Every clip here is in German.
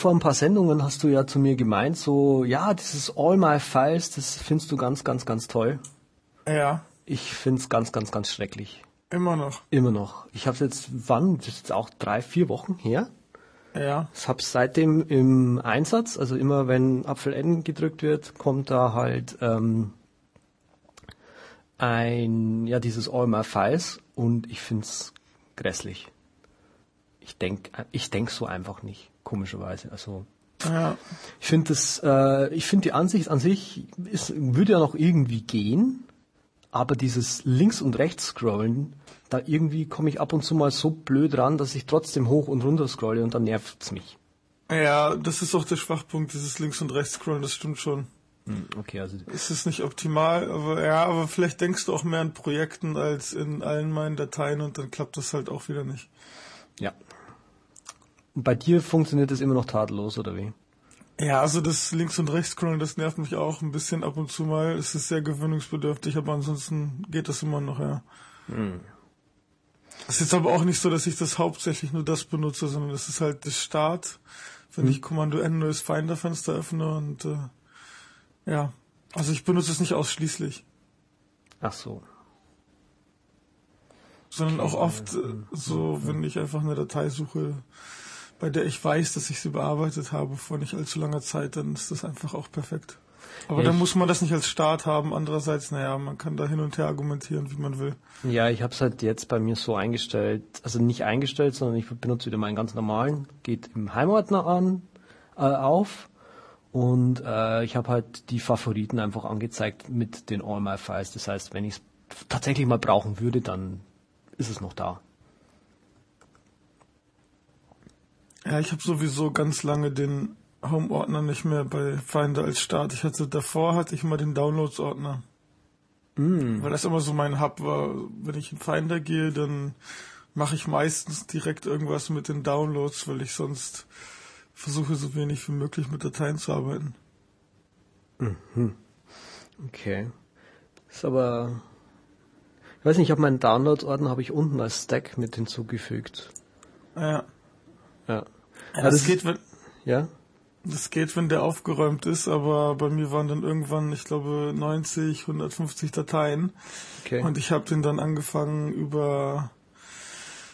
vor ein paar Sendungen hast du ja zu mir gemeint, so, ja, dieses All My Files, das findest du ganz, ganz, ganz toll. Ja, Ich find's ganz, ganz, ganz schrecklich. immer noch. Immer noch. Ich habe jetzt, wann? Das ist jetzt auch drei, vier Wochen her. Ja, Ich habe seitdem im Einsatz, also immer wenn Apfel N gedrückt wird, kommt da halt ähm, ein, ja, dieses All My Files und ich find's grässlich. Ich denk, ich denk so einfach nicht, komischerweise. Also ja. ich finde das, äh, ich finde die Ansicht an sich ist, würde ja noch irgendwie gehen, aber dieses links und rechts scrollen, da irgendwie komme ich ab und zu mal so blöd ran, dass ich trotzdem hoch und runter scrolle und dann nervt's mich. Ja, das ist auch der Schwachpunkt, dieses Links- und Rechts-Scrollen, das stimmt schon. Okay, also Es ist nicht optimal, aber ja, aber vielleicht denkst du auch mehr an Projekten als in allen meinen Dateien und dann klappt das halt auch wieder nicht. ja. Bei dir funktioniert das immer noch tadellos oder wie? Ja, also das Links- und Rechts-Scrollen, das nervt mich auch ein bisschen ab und zu mal. Es ist sehr gewöhnungsbedürftig, aber ansonsten geht das immer noch, ja. Es ist jetzt aber auch nicht so, dass ich das hauptsächlich nur das benutze, sondern es ist halt der Start, wenn ich Kommando N neues Finder-Fenster öffne und äh, ja, also ich benutze es nicht ausschließlich, Ach so. sondern auch oft äh, so, wenn ich einfach eine Datei suche, bei der ich weiß, dass ich sie bearbeitet habe vor nicht allzu langer Zeit, dann ist das einfach auch perfekt. Aber Ja, dann muss man das nicht als Start haben. Andererseits, naja, man kann da hin und her argumentieren, wie man will. Ja, ich habe es halt jetzt bei mir so eingestellt, also nicht eingestellt, sondern ich benutze wieder meinen ganz normalen, geht im Heimordner an, äh, auf und äh, ich habe halt die Favoriten einfach angezeigt mit den All My Files. Das heißt, wenn ich es tatsächlich mal brauchen würde, dann ist es noch da. Ja, ich habe sowieso ganz lange den Home-Ordner nicht mehr bei Finder als Start. Ich hatte davor hatte ich mal den Downloads-Ordner. Weil das immer so mein Hub war. Wenn ich in Finder gehe, dann mache ich meistens direkt irgendwas mit den Downloads, weil ich sonst versuche so wenig wie möglich mit Dateien zu arbeiten. Okay. Ist aber, ich weiß nicht, ich habe meinen Downloads-Ordner habe ich unten als Stack mit hinzugefügt. Ja. Ja. Ja, das das geht, wenn, Ja? Das geht, wenn der aufgeräumt ist, aber bei mir waren dann irgendwann, ich glaube, 90, 150 Dateien. Okay. Und ich habe den dann angefangen, über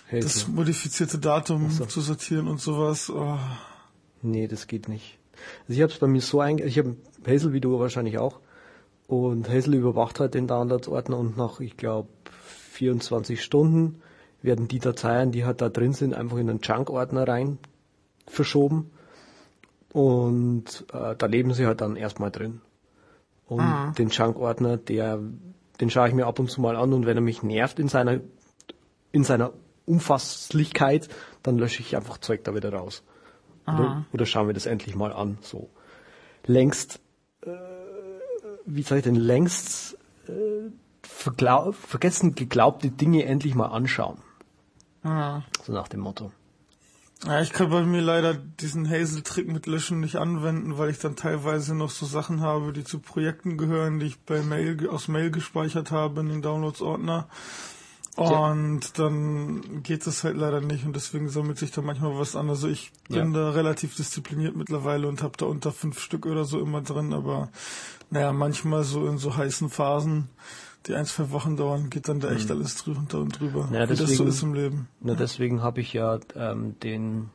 Hey, das modifizierte Datum so. zu sortieren und sowas. Oh. Nee, das geht nicht. Also ich habe es bei mir so einge... Ich habe Hazel, wie du wahrscheinlich auch. Und Hazel überwacht halt den Downloads-Ordner und nach, ich glaube, 24 Stunden werden die Dateien, die halt da drin sind, einfach in einen Junk-Ordner rein verschoben. Und äh, da leben sie halt dann erstmal drin. Und den Junk-Ordner, der, den schaue ich mir ab und zu mal an und wenn er mich nervt in seiner, in seiner Umfasslichkeit, dann lösche ich einfach Zeug da wieder raus. Oder, oder schauen wir das endlich mal an. So längst, äh, wie sag ich denn, längst äh, vergessen geglaubte Dinge endlich mal anschauen. So nach dem Motto. Ja, ich kann bei mir leider diesen Hazel-Trick mit Löschen nicht anwenden, weil ich dann teilweise noch so Sachen habe, die zu Projekten gehören, die ich bei Mail aus Mail gespeichert habe in den Downloads-Ordner. Und dann geht das halt leider nicht und deswegen sammelt sich da manchmal was an. Also ich bin Ja. da relativ diszipliniert mittlerweile und habe da unter fünf Stück oder so immer drin, aber naja, manchmal so in so heißen Phasen, die ein, zwei Wochen dauern, geht dann da echt alles drunter und drüber. Mhm. Ja, wie das so deswegen- ist im Leben. Na, deswegen habe ich ja ähm, den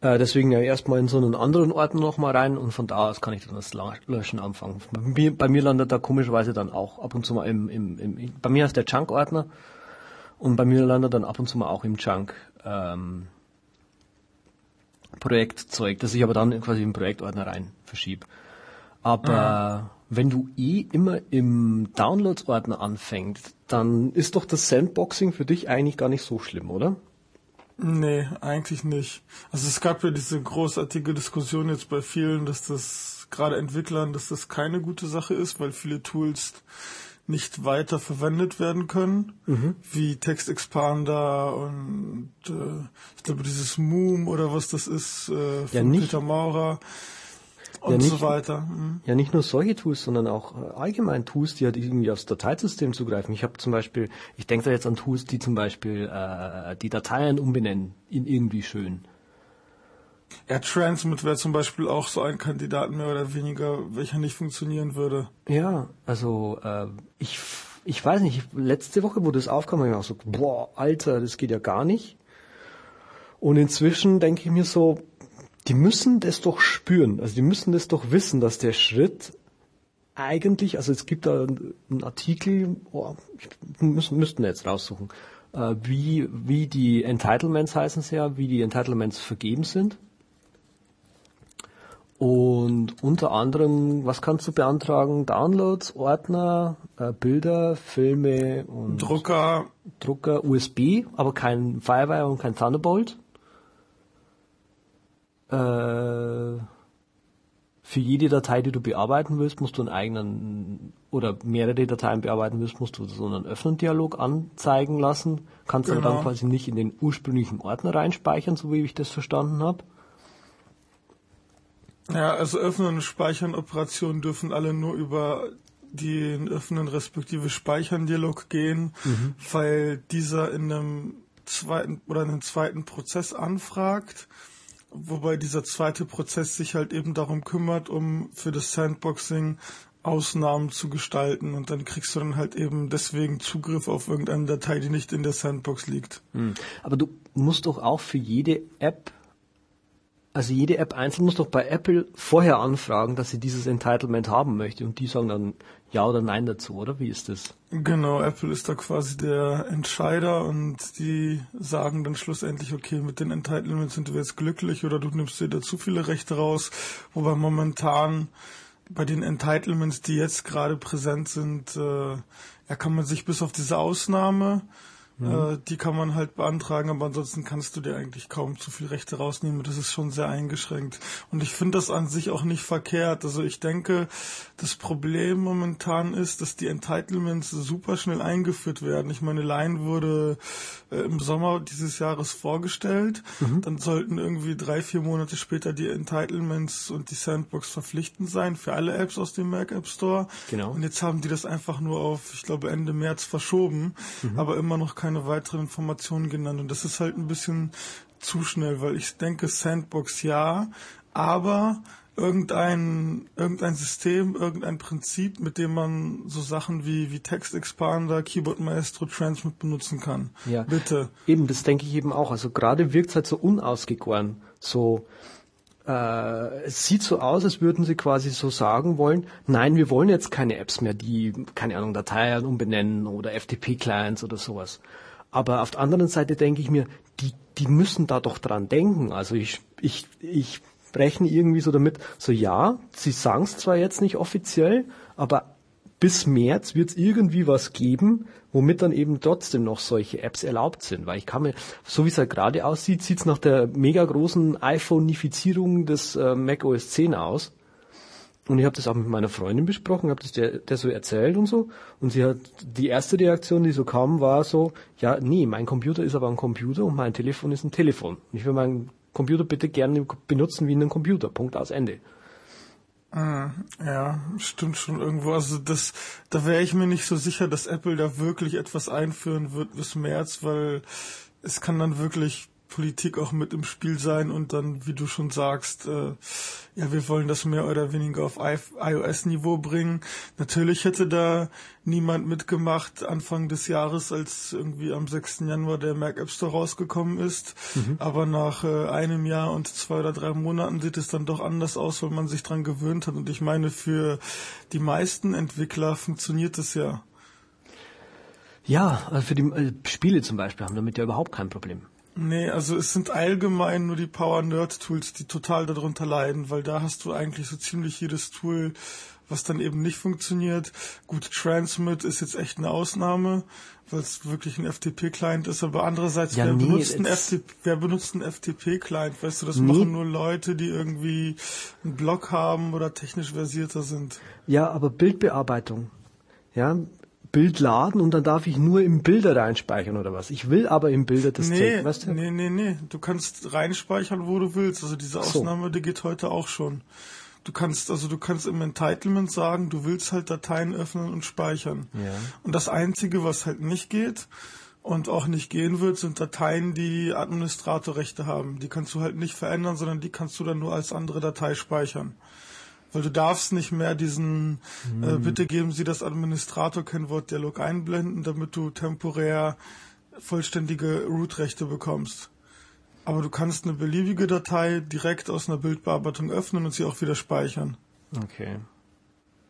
äh, deswegen ja erstmal in so einen anderen Ordner nochmal rein und von da aus kann ich dann das Löschen anfangen. Bei mir, bei mir landet da komischerweise dann auch ab und zu mal im, im, im bei mir ist der Junk-Ordner und bei mir landet dann ab und zu mal auch im Junk ähm, Projektzeug, das ich aber dann quasi im Projektordner rein verschiebe. Aber wenn du eh immer im Downloads-Ordner anfängst, dann ist doch das Sandboxing für dich eigentlich gar nicht so schlimm, oder? Nee, eigentlich nicht. Also es gab ja diese großartige Diskussion jetzt bei vielen, dass das gerade Entwicklern, dass das keine gute Sache ist, weil viele Tools nicht weiter verwendet werden können, wie Text Expander und äh, ich glaube dieses Moom oder was das ist äh, von Ja, Peter Maurer und Ja, nicht- so weiter. Mhm. Ja, nicht nur solche Tools, sondern auch äh, allgemein Tools, die halt irgendwie aufs Dateisystem zugreifen. Ich habe zum Beispiel, ich denke da jetzt an Tools, die zum Beispiel äh, die Dateien umbenennen in irgendwie schön. Ja, Transmit wäre zum Beispiel auch so ein Kandidat mehr oder weniger, welcher nicht funktionieren würde. Ja, also äh, ich, ich weiß nicht, letzte Woche, wo das aufkam, habe ich auch so, boah, Alter, das geht ja gar nicht. Und inzwischen denke ich mir so, die müssen das doch spüren, also die müssen das doch wissen, dass der Schritt eigentlich, also es gibt da einen Artikel, oh, müssen, müssten wir jetzt raussuchen, äh, wie, wie die Entitlements heißen es ja, wie die Entitlements vergeben sind. Und unter anderem, was kannst du beantragen? Downloads, Ordner, äh, Bilder, Filme und Drucker. Drucker, USB, aber kein Firewire und kein Thunderbolt. Äh, für jede Datei, die du bearbeiten willst, musst du einen eigenen oder mehrere Dateien bearbeiten willst, musst du so einen Öffnen-Dialog anzeigen lassen. Kannst genau. aber dann genau. quasi nicht in den ursprünglichen Ordner reinspeichern, so wie ich das verstanden habe. Ja, also Öffnen und Speichern Operationen dürfen alle nur über den Öffnen respektive Speichern Dialog gehen, mhm. weil dieser in einem zweiten oder einem zweiten Prozess anfragt wobei dieser zweite Prozess sich halt eben darum kümmert, um für das Sandboxing Ausnahmen zu gestalten und dann kriegst du dann halt eben deswegen Zugriff auf irgendeine Datei, die nicht in der Sandbox liegt. Hm. Aber du musst doch auch für jede App also jede App einzeln muss doch bei Apple vorher anfragen, dass sie dieses Entitlement haben möchte und die sagen dann ja oder nein dazu, oder? Wie ist das? Genau, Apple ist da quasi der Entscheider und die sagen dann schlussendlich, okay, mit den Entitlements sind wir jetzt glücklich oder du nimmst dir da zu viele Rechte raus, wobei momentan bei den Entitlements, die jetzt gerade präsent sind, äh, ja, kann man sich bis auf diese Ausnahme Mhm. Äh, die kann man halt beantragen, aber ansonsten kannst du dir eigentlich kaum zu viel Rechte rausnehmen. Das ist schon sehr eingeschränkt. Und ich finde das an sich auch nicht verkehrt. Also ich denke, das Problem momentan ist, dass die Entitlements super schnell eingeführt werden. Ich meine, Line wurde äh, im Sommer dieses Jahres vorgestellt. Mhm. Dann sollten irgendwie drei, vier Monate später die Entitlements und die Sandbox verpflichtend sein für alle Apps aus dem Mac App Store. Genau. Und jetzt haben die das einfach nur auf, ich glaube, Ende März verschoben, mhm. aber immer noch kein keine weiteren Informationen genannt. Und das ist halt ein bisschen zu schnell, weil ich denke, Sandbox ja, aber irgendein, irgendein System, irgendein Prinzip, mit dem man so Sachen wie, wie Text Expander, Keyboard Maestro, Transmit benutzen kann. Ja. Bitte. Eben, das denke ich eben auch. Also gerade wirkt es halt so unausgegoren. So, äh, es sieht so aus, als würden sie quasi so sagen wollen, nein, wir wollen jetzt keine Apps mehr, die, keine Ahnung, Dateien umbenennen oder FTP-Clients oder sowas. Aber auf der anderen Seite denke ich mir, die, die müssen da doch dran denken. Also ich, ich, ich rechne irgendwie so damit, so ja, sie sagen es zwar jetzt nicht offiziell, aber bis März wird es irgendwie was geben, womit dann eben trotzdem noch solche Apps erlaubt sind. Weil ich kann mir, so wie es halt gerade aussieht, sieht es nach der mega großen iPhoneifizierung des äh, Mac OS 10 aus. Und ich habe das auch mit meiner Freundin besprochen, habe das der, der so erzählt und so. Und sie hat die erste Reaktion, die so kam, war so, ja, nee, mein Computer ist aber ein Computer und mein Telefon ist ein Telefon. Ich will meinen Computer bitte gerne benutzen wie einen Computer. Punkt aus Ende. Ah, ja, stimmt schon irgendwo. Also das, da wäre ich mir nicht so sicher, dass Apple da wirklich etwas einführen wird bis März, weil es kann dann wirklich Politik auch mit im Spiel sein und dann, wie du schon sagst, äh, ja, wir wollen das mehr oder weniger auf iOS-Niveau bringen. Natürlich hätte da niemand mitgemacht Anfang des Jahres, als irgendwie am 6. Januar der Mac App Store rausgekommen ist. Mhm. Aber nach äh, einem Jahr und zwei oder drei Monaten sieht es dann doch anders aus, weil man sich dran gewöhnt hat. Und ich meine, für die meisten Entwickler funktioniert es ja. Ja, also für die äh, Spiele zum Beispiel haben damit ja überhaupt kein Problem. Nee, also es sind allgemein nur die Power Nerd Tools, die total darunter leiden, weil da hast du eigentlich so ziemlich jedes Tool, was dann eben nicht funktioniert. Gut, Transmit ist jetzt echt eine Ausnahme, weil es wirklich ein FTP-Client ist, aber andererseits, ja, wer, nee, benutzt einen FTP, wer benutzt einen FTP-Client? Weißt du, das nee. machen nur Leute, die irgendwie einen Blog haben oder technisch versierter sind. Ja, aber Bildbearbeitung. Ja, Bild laden und dann darf ich nur im Bilder reinspeichern oder was? Ich will aber im Bilder das nee, Take, weißt du? Nee, nee, nee. Du kannst reinspeichern, wo du willst. Also diese Ausnahme, so. die geht heute auch schon. Du kannst, also du kannst im Entitlement sagen, du willst halt Dateien öffnen und speichern. Ja. Und das Einzige, was halt nicht geht, und auch nicht gehen wird, sind Dateien, die Administratorrechte haben. Die kannst du halt nicht verändern, sondern die kannst du dann nur als andere Datei speichern. Weil du darfst nicht mehr diesen, hm. äh, bitte geben Sie das Administrator-Kennwort-Dialog einblenden, damit du temporär vollständige Root-Rechte bekommst. Aber du kannst eine beliebige Datei direkt aus einer Bildbearbeitung öffnen und sie auch wieder speichern. Okay.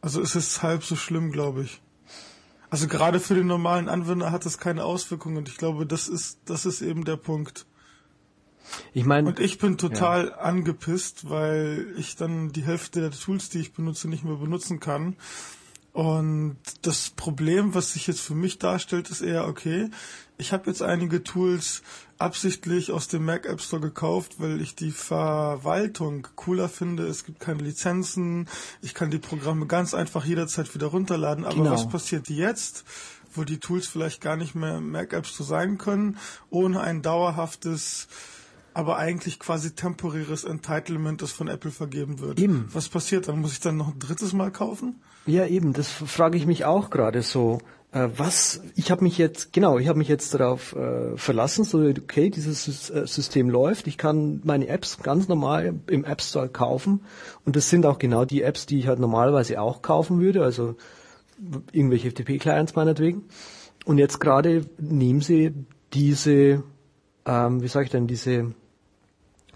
Also es ist halb so schlimm, glaube ich. Also gerade für den normalen Anwender hat das keine Auswirkungen und ich glaube, das ist, das ist eben der Punkt. Ich meine. Und ich bin total ja. angepisst, weil ich dann die Hälfte der Tools, die ich benutze, nicht mehr benutzen kann. Und das Problem, was sich jetzt für mich darstellt, ist eher, okay, ich habe jetzt einige Tools absichtlich aus dem Mac App Store gekauft, weil ich die Verwaltung cooler finde. Es gibt keine Lizenzen, ich kann die Programme ganz einfach jederzeit wieder runterladen. Aber genau. was passiert jetzt, wo die Tools vielleicht gar nicht mehr im Mac App Store sein können, ohne ein dauerhaftes aber eigentlich quasi temporäres Entitlement, das von Apple vergeben wird. Eben. Was passiert dann? Muss ich dann noch ein drittes Mal kaufen? Ja, eben, das frage ich mich auch gerade so. Äh, was, ich habe mich jetzt, genau, ich habe mich jetzt darauf äh, verlassen, so, okay, dieses äh, System läuft, ich kann meine Apps ganz normal im App Store kaufen und das sind auch genau die Apps, die ich halt normalerweise auch kaufen würde, also irgendwelche FTP-Clients meinetwegen. Und jetzt gerade nehmen sie diese, ähm, wie sage ich denn, diese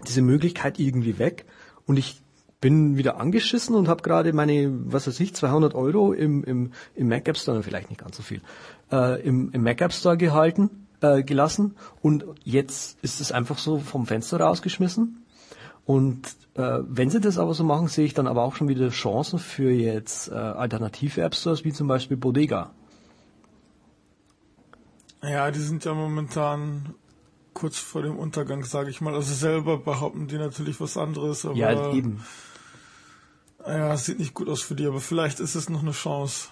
diese Möglichkeit irgendwie weg und ich bin wieder angeschissen und habe gerade meine, was weiß ich, 200 Euro im, im, im Mac App Store, vielleicht nicht ganz so viel, äh, im, im Mac App Store gehalten, äh, gelassen und jetzt ist es einfach so vom Fenster rausgeschmissen. Und äh, wenn sie das aber so machen, sehe ich dann aber auch schon wieder Chancen für jetzt äh, alternative App Stores, wie zum Beispiel Bodega. Ja, die sind ja momentan kurz vor dem Untergang, sage ich mal. Also selber behaupten die natürlich was anderes, aber ja, eben. Ja, es sieht nicht gut aus für die, aber vielleicht ist es noch eine Chance.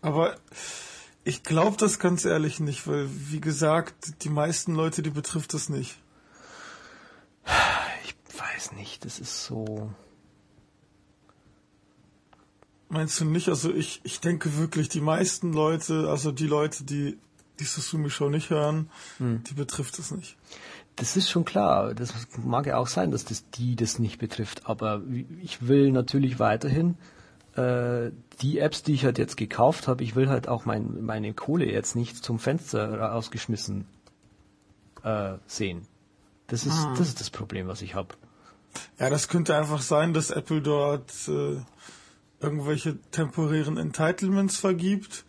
Aber ich glaube das ganz ehrlich nicht, weil wie gesagt, die meisten Leute, die betrifft das nicht. Ich weiß nicht, das ist so. Meinst du nicht? Also ich, ich denke wirklich, die meisten Leute, also die Leute, die die Susumi Show nicht hören, hm. die betrifft es nicht. Das ist schon klar. Das mag ja auch sein, dass das die das nicht betrifft. Aber ich will natürlich weiterhin äh, die Apps, die ich halt jetzt gekauft habe, ich will halt auch mein, meine Kohle jetzt nicht zum Fenster rausgeschmissen äh, sehen. Das ist, ah. das ist das Problem, was ich habe. Ja, das könnte einfach sein, dass Apple dort äh, irgendwelche temporären Entitlements vergibt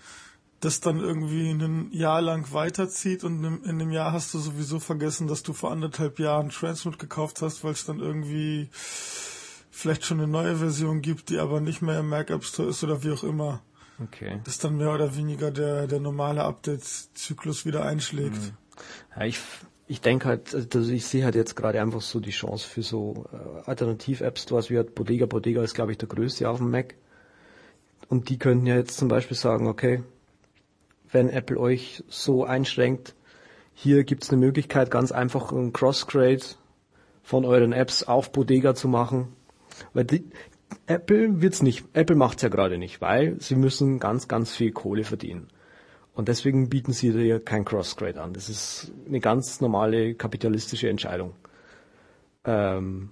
das dann irgendwie ein Jahr lang weiterzieht und in einem Jahr hast du sowieso vergessen, dass du vor anderthalb Jahren Transmit gekauft hast, weil es dann irgendwie vielleicht schon eine neue Version gibt, die aber nicht mehr im Mac App Store ist oder wie auch immer. Okay. Dass dann mehr oder weniger der, der normale Update-Zyklus wieder einschlägt. Mhm. Ja, ich, ich denke halt, also ich sehe halt jetzt gerade einfach so die Chance für so äh, Alternativ-App-Stores wie halt Bodega. Bodega ist, glaube ich, der größte auf dem Mac. Und die könnten ja jetzt zum Beispiel sagen, okay, wenn Apple euch so einschränkt. Hier gibt es eine Möglichkeit, ganz einfach ein Crossgrade von euren Apps auf Bodega zu machen. Weil die, Apple wird's nicht, Apple macht's ja gerade nicht, weil sie müssen ganz, ganz viel Kohle verdienen. Und deswegen bieten sie dir kein Crossgrade an. Das ist eine ganz normale kapitalistische Entscheidung. Ähm,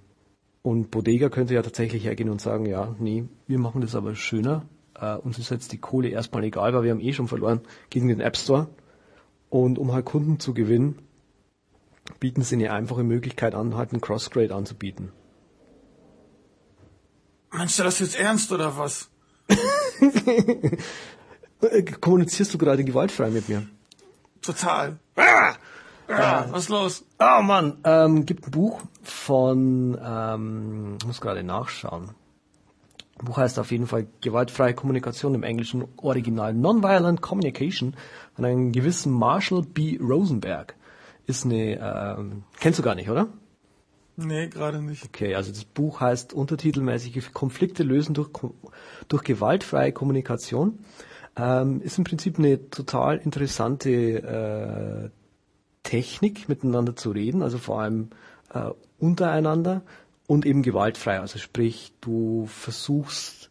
und Bodega könnte ja tatsächlich hergehen und sagen, ja, nee, wir machen das aber schöner äh, uns ist jetzt die Kohle erstmal egal, weil wir haben eh schon verloren gegen den App Store. Und um halt Kunden zu gewinnen, bieten sie eine einfache Möglichkeit an, halt einen Crossgrade anzubieten. Meinst du das jetzt ernst oder was? Kommunizierst du gerade gewaltfrei mit mir? Total. Ah! Ah, was ist los? Oh Mann, ähm, gibt ein Buch von, ähm, ich muss gerade nachschauen. Buch heißt auf jeden Fall Gewaltfreie Kommunikation im englischen Original Nonviolent Communication von einem gewissen Marshall B. Rosenberg. Ist eine, ähm, kennst du gar nicht, oder? Nee, gerade nicht. Okay, also das Buch heißt untertitelmäßig Konflikte lösen durch, durch gewaltfreie Kommunikation. Ähm, ist im Prinzip eine total interessante äh, Technik, miteinander zu reden, also vor allem äh, untereinander und eben gewaltfrei. Also sprich, du versuchst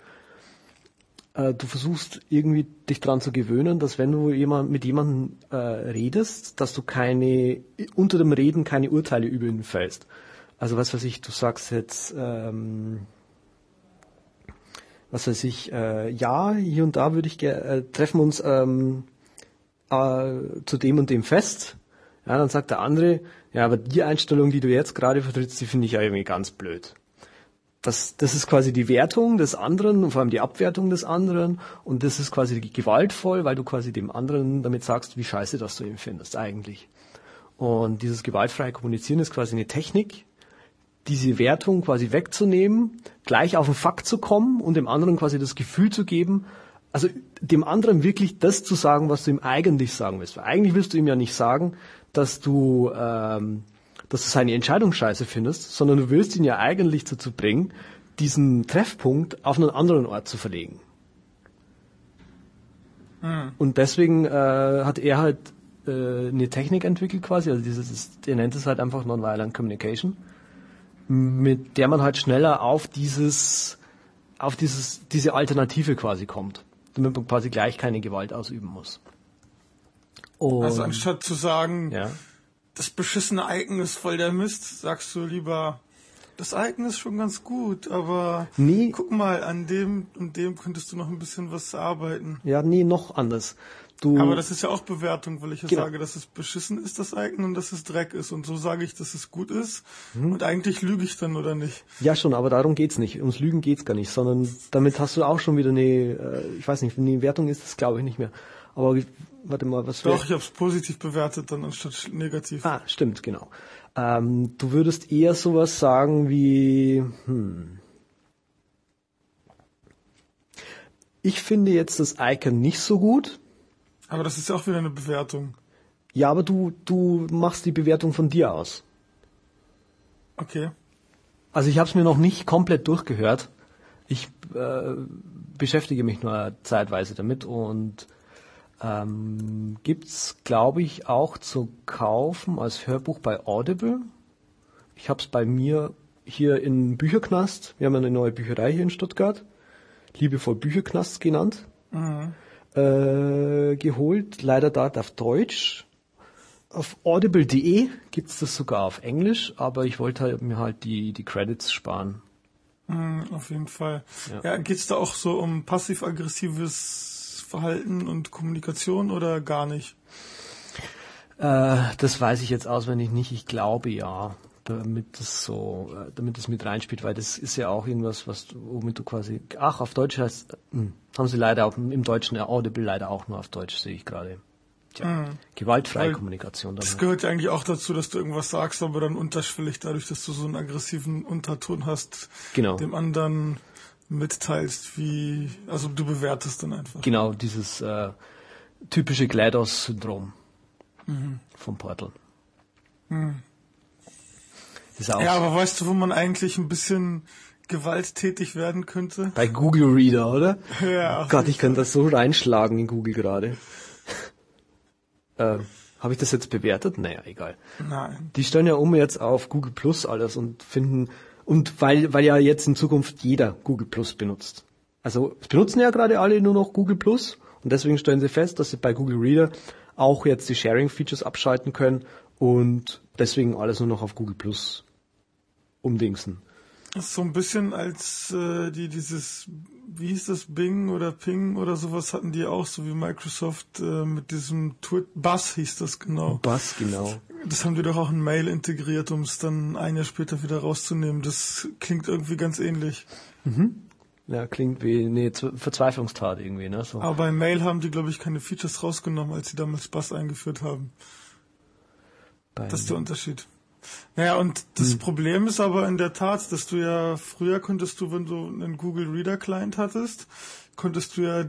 äh, du versuchst irgendwie dich dran zu gewöhnen, dass wenn du jemand, mit jemandem äh, redest, dass du keine, unter dem Reden keine Urteile über ihn fällst. Also was weiß ich, du sagst jetzt, ähm, was weiß ich, äh, ja, hier und da würde ich gerne, äh, treffen uns ähm, äh, zu dem und dem Fest. Ja, dann sagt der andere, ja, aber die Einstellung, die du jetzt gerade vertrittst, die finde ich ja irgendwie ganz blöd das, das ist quasi die Wertung des anderen und vor allem die Abwertung des anderen und das ist quasi gewaltvoll, weil du quasi dem anderen damit sagst, wie scheiße das du ihn findest eigentlich. Und dieses gewaltfreie Kommunizieren ist quasi eine Technik, diese Wertung quasi wegzunehmen, gleich auf den Fakt zu kommen und dem anderen quasi das Gefühl zu geben, also dem anderen wirklich das zu sagen, was du ihm eigentlich sagen willst. Weil eigentlich willst du ihm ja nicht sagen, dass du ähm, dass du seine Entscheidung scheiße findest, sondern du willst ihn ja eigentlich dazu bringen, diesen Treffpunkt auf einen anderen Ort zu verlegen. Mhm. Und deswegen äh, hat er halt äh, eine Technik entwickelt quasi, also dieses, er nennt es halt einfach Nonviolent Communication, mit der man halt schneller auf dieses, auf dieses, diese Alternative quasi kommt, damit man quasi gleich keine Gewalt ausüben muss. Und, also anstatt zu sagen, ja das beschissene Icon ist voll der Mist, sagst du lieber, das Icon ist schon ganz gut, aber nee. guck mal, an dem und dem könntest du noch ein bisschen was arbeiten. Ja, nee, noch anders. Du aber das ist ja auch Bewertung, weil ich ja genau. sage, dass es beschissen ist, das Icon, und dass es Dreck ist. Und so sage ich, dass es gut ist. Mhm. Und eigentlich lüge ich dann, oder nicht? Ja, schon, aber darum geht's nicht. Ums Lügen geht's gar nicht, sondern damit hast du auch schon wieder eine, äh, ich weiß nicht, wenn die Wertung ist, das glaube ich nicht mehr. Aber warte mal, was Doch, ich habe es positiv bewertet dann anstatt negativ. Ah, stimmt, genau. Ähm, du würdest eher sowas sagen wie, hm, ich finde jetzt das Icon nicht so gut. Aber das ist ja auch wieder eine Bewertung. Ja, aber du, du machst die Bewertung von dir aus. Okay. Also ich habe es mir noch nicht komplett durchgehört. Ich äh, beschäftige mich nur zeitweise damit und ähm, gibt's, glaube ich, auch zu kaufen als Hörbuch bei Audible. Ich habe es bei mir hier in Bücherknast. Wir haben eine neue Bücherei hier in Stuttgart, liebevoll Bücherknast genannt, mhm. Äh, geholt. Leider dort auf Deutsch. Auf audible.de gibt's das sogar auf Englisch, aber ich wollte halt, mir halt die, die Credits sparen. Mhm, auf jeden Fall. Ja, ja geht's da auch so um passiv-aggressives Verhalten und Kommunikation oder gar nicht? Äh, das weiß ich jetzt auswendig nicht. Ich glaube ja, damit das so, äh, damit das mit reinspielt, weil das ist ja auch irgendwas, was womit du quasi. Ach, auf Deutsch heißt, hm, haben sie leider auch im Deutschen ja Audible leider auch nur auf Deutsch sehe ich gerade. Tja, mhm. gewaltfreie weil Kommunikation. Das gehört ja eigentlich auch dazu, dass du irgendwas sagst, aber dann unterschwellig dadurch, dass du so einen aggressiven Unterton hast, genau. dem anderen mitteilst, wie, also du bewertest dann einfach. Genau, dieses äh, typische GLaDOS-Syndrom mhm. vom Portal. Mhm. ja, aber weißt du, wo man eigentlich ein bisschen gewalttätig werden könnte? Bei Google Reader, oder? Ja. Oh Gott, ich könnte das so reinschlagen in Google gerade. äh, Habe ich das jetzt bewertet? Naja, egal. Nein. Die stellen ja um jetzt auf Google Plus alles und finden und weil, weil ja jetzt in Zukunft jeder Google Plus benutzt. Also es benutzen ja gerade alle nur noch Google Plus und deswegen stellen sie fest, dass sie bei Google Reader auch jetzt die Sharing-Features abschalten können und deswegen alles nur noch auf Google Plus umdingsen. Ist so ein bisschen als äh, die dieses, wie hieß das, Bing oder Ping oder sowas hatten die auch, so wie Microsoft äh, mit diesem Twitter, Buzz hieß das genau. Buzz, genau. Das haben die doch auch in Mail integriert, um es dann ein Jahr später wieder rauszunehmen. Das klingt irgendwie ganz ähnlich. Mhm. Ja, klingt wie eine Verzweiflungstat irgendwie, ne? So. Aber bei Mail haben die, glaube ich, keine Features rausgenommen, als sie damals Buzz eingeführt haben. Beim das ist der Unterschied. Naja, und das hm. Problem ist aber in der Tat, dass du ja früher konntest du, wenn du einen Google Reader Client hattest, konntest du ja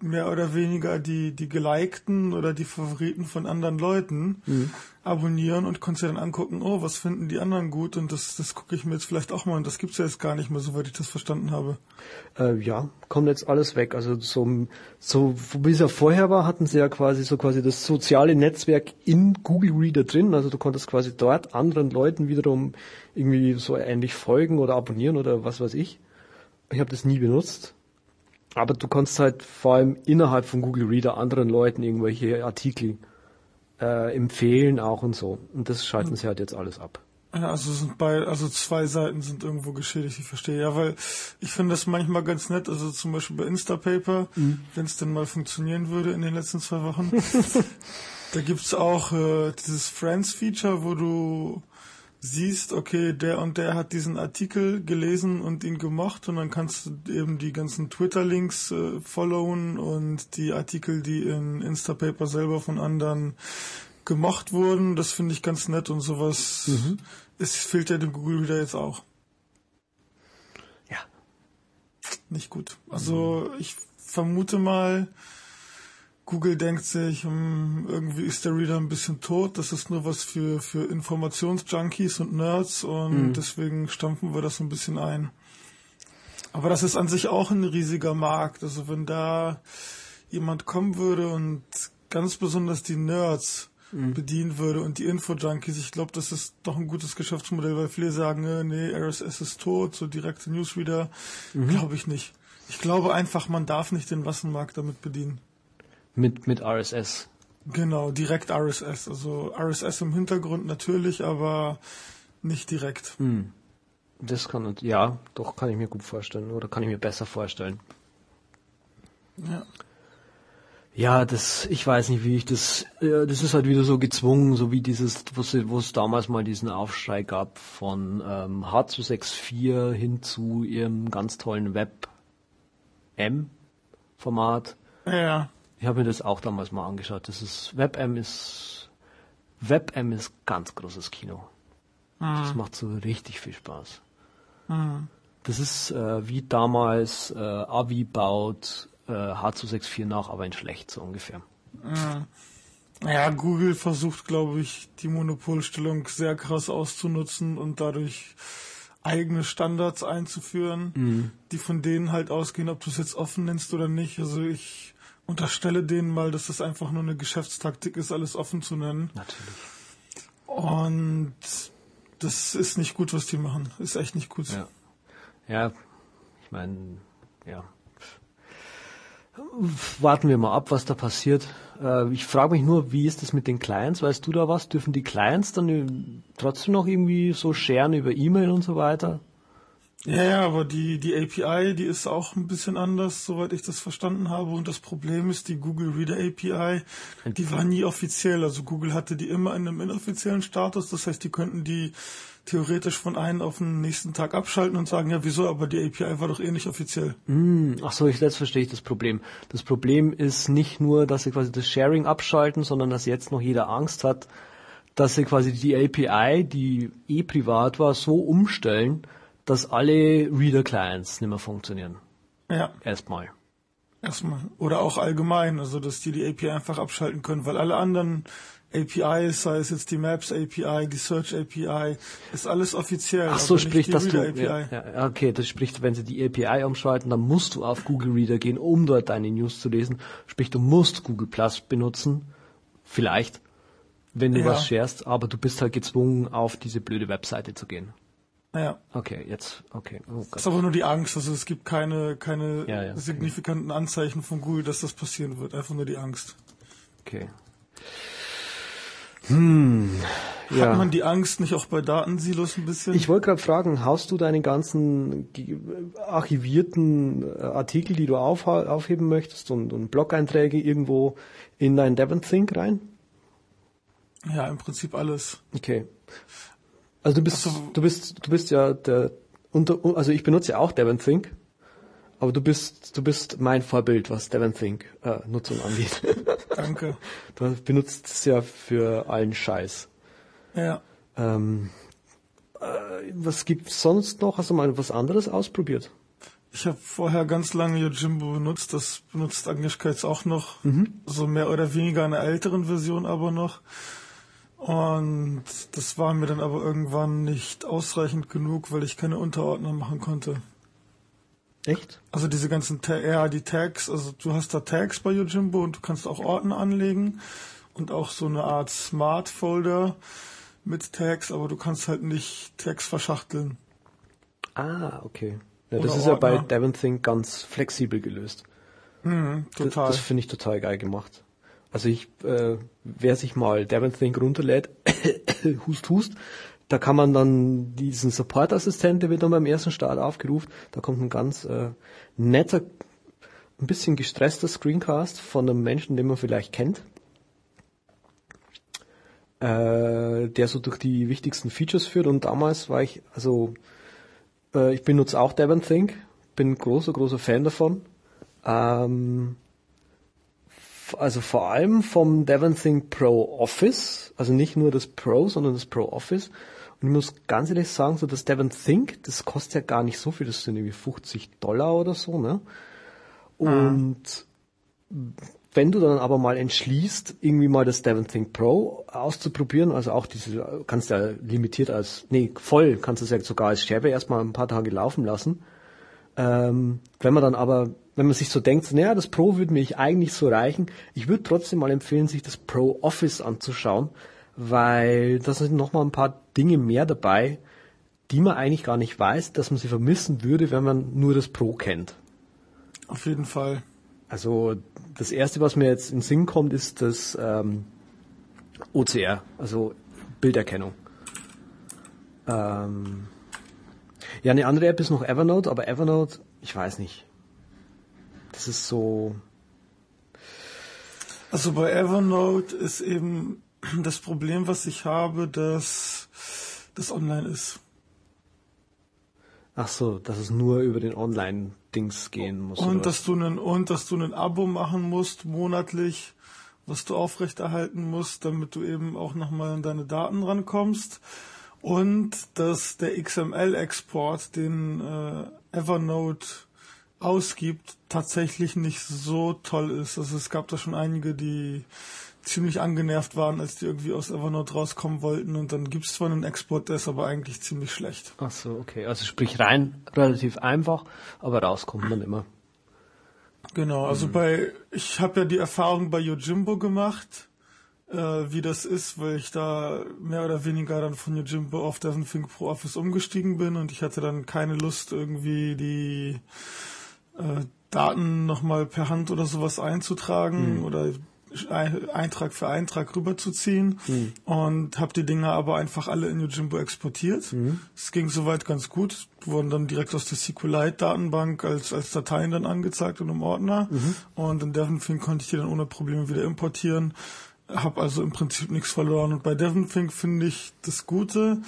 mehr oder weniger die, die gelikten oder die Favoriten von anderen Leuten mhm. abonnieren und konntest dir dann angucken, oh, was finden die anderen gut und das, das gucke ich mir jetzt vielleicht auch mal und das gibt's ja jetzt gar nicht mehr, soweit ich das verstanden habe. Äh, ja, kommt jetzt alles weg. Also so, so wie es ja vorher war, hatten sie ja quasi so quasi das soziale Netzwerk in Google Reader drin. Also du konntest quasi dort anderen Leuten wiederum irgendwie so ähnlich folgen oder abonnieren oder was weiß ich. Ich habe das nie benutzt Aber du kannst halt vor allem innerhalb von Google Reader anderen Leuten irgendwelche Artikel äh, empfehlen auch und so. Und das schalten sie halt jetzt alles ab. Ja, also sind bei, also zwei Seiten sind irgendwo geschädigt, ich verstehe. Ja, weil ich finde das manchmal ganz nett, also zum Beispiel bei Instapaper, mhm. wenn es denn mal funktionieren würde in den letzten zwei Wochen. da gibt's auch äh, dieses Friends-Feature, wo du siehst, okay, der und der hat diesen Artikel gelesen und ihn gemocht und dann kannst du eben die ganzen Twitter-Links äh, followen und die Artikel, die in Instapaper selber von anderen gemocht wurden. Das finde ich ganz nett und sowas. Mhm. Es fehlt ja dem Google wieder jetzt auch. Ja. Nicht gut. Also ich vermute mal, Google denkt sich, hm, irgendwie ist der Reader ein bisschen tot. Das ist nur was für, für Informationsjunkies und Nerds und mhm. deswegen stampfen wir das ein bisschen ein. Aber das ist an sich auch ein riesiger Markt. Also wenn da jemand kommen würde und ganz besonders die Nerds mhm. bedienen würde und die Info-Junkies, ich glaube, das ist doch ein gutes Geschäftsmodell, weil viele sagen, äh, nee, RSS ist tot, so direkte Newsreader, mhm. glaube ich nicht. Ich glaube einfach, man darf nicht den Massenmarkt damit bedienen. Mit, mit RSS. Genau, direkt RSS. Also RSS im Hintergrund natürlich, aber nicht direkt. Hm. Das kann, ja, doch kann ich mir gut vorstellen oder kann ich mir besser vorstellen. Ja. Ja, das, ich weiß nicht, wie ich das, ja, das ist halt wieder so gezwungen, so wie dieses, wo es damals mal diesen Aufschrei gab von ähm, H264 hin zu ihrem ganz tollen Web-M-Format. Ja. Ich habe mir das auch damals mal angeschaut. Das ist WebM ist WebM ist ganz großes Kino. Mhm. Das macht so richtig viel Spaß. Mhm. Das ist äh, wie damals äh, Avi baut äh, H264 nach, aber in schlecht so ungefähr. Mhm. Ja, Google versucht, glaube ich, die Monopolstellung sehr krass auszunutzen und dadurch eigene Standards einzuführen, mhm. die von denen halt ausgehen, ob du es jetzt offen nennst oder nicht. Also ich unterstelle denen mal, dass das einfach nur eine Geschäftstaktik ist, alles offen zu nennen. Natürlich. Und das ist nicht gut, was die machen. Ist echt nicht gut. Ja, ja ich meine, ja. Warten wir mal ab, was da passiert. Äh, ich frage mich nur, wie ist das mit den Clients? Weißt du da was? Dürfen die Clients dann trotzdem noch irgendwie so scheren über E-Mail und so weiter? Ja, aber die, die API, die ist auch ein bisschen anders, soweit ich das verstanden habe. Und das Problem ist, die Google Reader API, die war nie offiziell. Also Google hatte die immer in einem inoffiziellen Status. Das heißt, die könnten die theoretisch von einem auf den nächsten Tag abschalten und sagen, ja, wieso, aber die API war doch eh nicht offiziell. Mm, ach so, ich, jetzt verstehe ich das Problem. Das Problem ist nicht nur, dass sie quasi das Sharing abschalten, sondern dass jetzt noch jeder Angst hat, dass sie quasi die API, die eh privat war, so umstellen, dass alle Reader-Clients nicht mehr funktionieren. Ja. Erstmal. Erstmal. Oder auch allgemein, also dass die die API einfach abschalten können, weil alle anderen APIs, sei es jetzt die Maps API, die Search API, ist alles offiziell. Ach so, sprich, dass du, ja, ja, okay, das spricht, wenn sie die API umschalten, dann musst du auf Google Reader gehen, um dort deine News zu lesen. Sprich, du musst Google Plus benutzen. Vielleicht, wenn du ja. was sharest, aber du bist halt gezwungen, auf diese blöde Webseite zu gehen. Ja. Okay, jetzt, okay. Oh das ist aber nur die Angst, also es gibt keine, keine ja, ja, signifikanten. Anzeichen von Google, dass das passieren wird, einfach nur die Angst. Okay. Hm, ja. Hat man die Angst nicht auch bei Datensilos ein bisschen? Ich wollte gerade fragen, haust du deine ganzen archivierten äh, Artikel, die du auf, aufheben möchtest und, und Blog-Einträge irgendwo in dein Devon Think rein? Ja, im Prinzip alles. Okay. Also du bist, so. du bist, du bist ja der unter, also ich benutze ja auch Devon Think, aber du bist, du bist mein Vorbild, was Devon Think äh, Nutzung angeht. Danke. Du benutzt es ja für allen Scheiß. Ja. Ähm, äh, was gibt's sonst noch? Hast du mal was anderes ausprobiert? Ich habe vorher ganz lange Yojimbo benutzt. Das benutzt Agnieszka jetzt auch noch. Mhm. So mehr oder weniger in einer älteren Version aber noch. Und das war mir dann aber irgendwann nicht ausreichend genug, weil ich keine Unterordner machen konnte. Echt? Also diese ganzen, ja, die Tags, also du hast da Tags bei Yojimbo und du kannst auch Ordner anlegen und auch so eine Art Smart Folder mit Tags, aber du kannst halt nicht Tags verschachteln. Ah, okay. Ja, das ist ja bei Devon Think ganz flexibel gelöst. Mhm, total. Das, das finde ich total geil gemacht. Also ich, äh, wer sich mal Devon Think runterlädt, hust, hust, da kann man dann diesen Support-Assistent, der wird dann beim ersten Start aufgerufen, da kommt ein ganz äh, netter, ein bisschen gestresster Screencast von einem Menschen, den man vielleicht kennt, äh, der so durch die wichtigsten Features führt und damals war ich, also äh, ich benutze auch Devon Think, bin großer, großer Fan davon. Ähm, also vor allem vom Devon Think Pro Office, also nicht nur das Pro, sondern das Pro Office. Und ich muss ganz ehrlich sagen, so das Devon Think, das kostet ja gar nicht so viel, das sind irgendwie 50 Dollar oder so, ne? Und mhm. wenn du dann aber mal entschließt, irgendwie mal das Devon Think Pro auszuprobieren, also auch diese, kannst ja limitiert als, nee, voll kannst du es ja sogar als Scherbe erstmal ein paar Tage laufen lassen. Ähm, wenn man dann aber wenn man sich so denkt, naja, das Pro würde mir eigentlich so reichen, ich würde trotzdem mal empfehlen, sich das Pro Office anzuschauen, weil da sind nochmal ein paar Dinge mehr dabei, die man eigentlich gar nicht weiß, dass man sie vermissen würde, wenn man nur das Pro kennt. Auf jeden Fall. Also das erste, was mir jetzt in den Sinn kommt, ist das ähm, OCR, also Bilderkennung. Ähm, ja, eine andere App ist noch Evernote, aber Evernote, ich weiß nicht. Das ist so. Also bei Evernote ist eben das Problem, was ich habe, dass das online ist. Ach so, dass es nur über den Online-Dings gehen muss. Und dass du einen, und dass du ein Abo machen musst, monatlich, was du aufrechterhalten musst, damit du eben auch nochmal an deine Daten rankommst. Und dass der XML-Export, den äh, Evernote ausgibt, tatsächlich nicht so toll ist. Also es gab da schon einige, die ziemlich angenervt waren, als die irgendwie aus Evernote rauskommen wollten und dann gibt es zwar einen Export, der ist aber eigentlich ziemlich schlecht. Ach so, okay. Also sprich rein relativ einfach, aber rauskommt man immer. Genau, also mhm. bei, ich habe ja die Erfahrung bei Yojimbo gemacht, äh, wie das ist, weil ich da mehr oder weniger dann von Yojimbo auf Devon Think Pro Office umgestiegen bin und ich hatte dann keine Lust irgendwie die äh, Daten nochmal per Hand oder sowas einzutragen mhm. oder Eintrag für Eintrag rüberzuziehen mhm. und habe die Dinger aber einfach alle in Yojimbo exportiert. Mhm. Es ging soweit ganz gut, wurden dann direkt aus der SQLite-Datenbank als, als Dateien dann angezeigt und im Ordner mhm. und in Devonfink konnte ich die dann ohne Probleme wieder importieren. Habe also im Prinzip nichts verloren und bei Devonfink finde ich das Gute,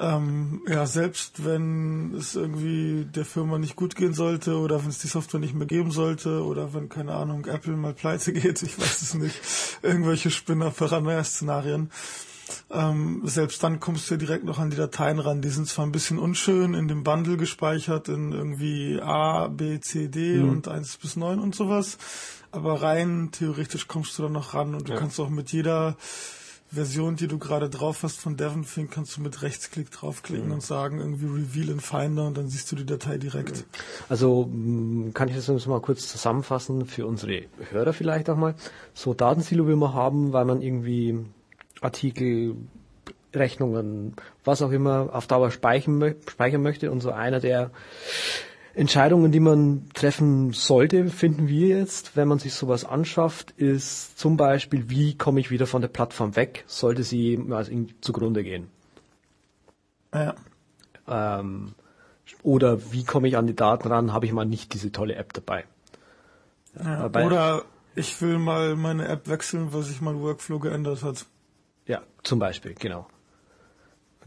ähm, ja, selbst wenn es irgendwie der Firma nicht gut gehen sollte oder wenn es die Software nicht mehr geben sollte oder wenn, keine Ahnung, Apple mal pleite geht, ich weiß es nicht, irgendwelche Spinner-Paranoia-Szenarien, ähm, selbst dann kommst du ja direkt noch an die Dateien ran. Die sind zwar ein bisschen unschön in dem Bundle gespeichert, in irgendwie A, B, C, D mhm. und 1 bis 9 und sowas, aber rein theoretisch kommst du da noch ran und du ja. kannst auch mit jeder Version, die du gerade drauf hast von Devonfink, kannst du mit Rechtsklick draufklicken mhm. und sagen irgendwie Reveal in Finder und dann siehst du die Datei direkt. Also mm, kann ich das jetzt mal kurz zusammenfassen für unsere Hörer vielleicht auch mal. So Datensilo will man haben, weil man irgendwie Artikel, Rechnungen, was auch immer auf Dauer speichern, speichern möchte und so einer der Entscheidungen, die man treffen sollte, finden wir jetzt, wenn man sich sowas anschafft, ist zum Beispiel, wie komme ich wieder von der Plattform weg, sollte sie also zugrunde gehen. Ja. Ähm, oder wie komme ich an die Daten ran, habe ich mal nicht diese tolle App dabei. Ja, oder ich will mal meine App wechseln, weil sich mein Workflow geändert hat. Ja, zum Beispiel, genau.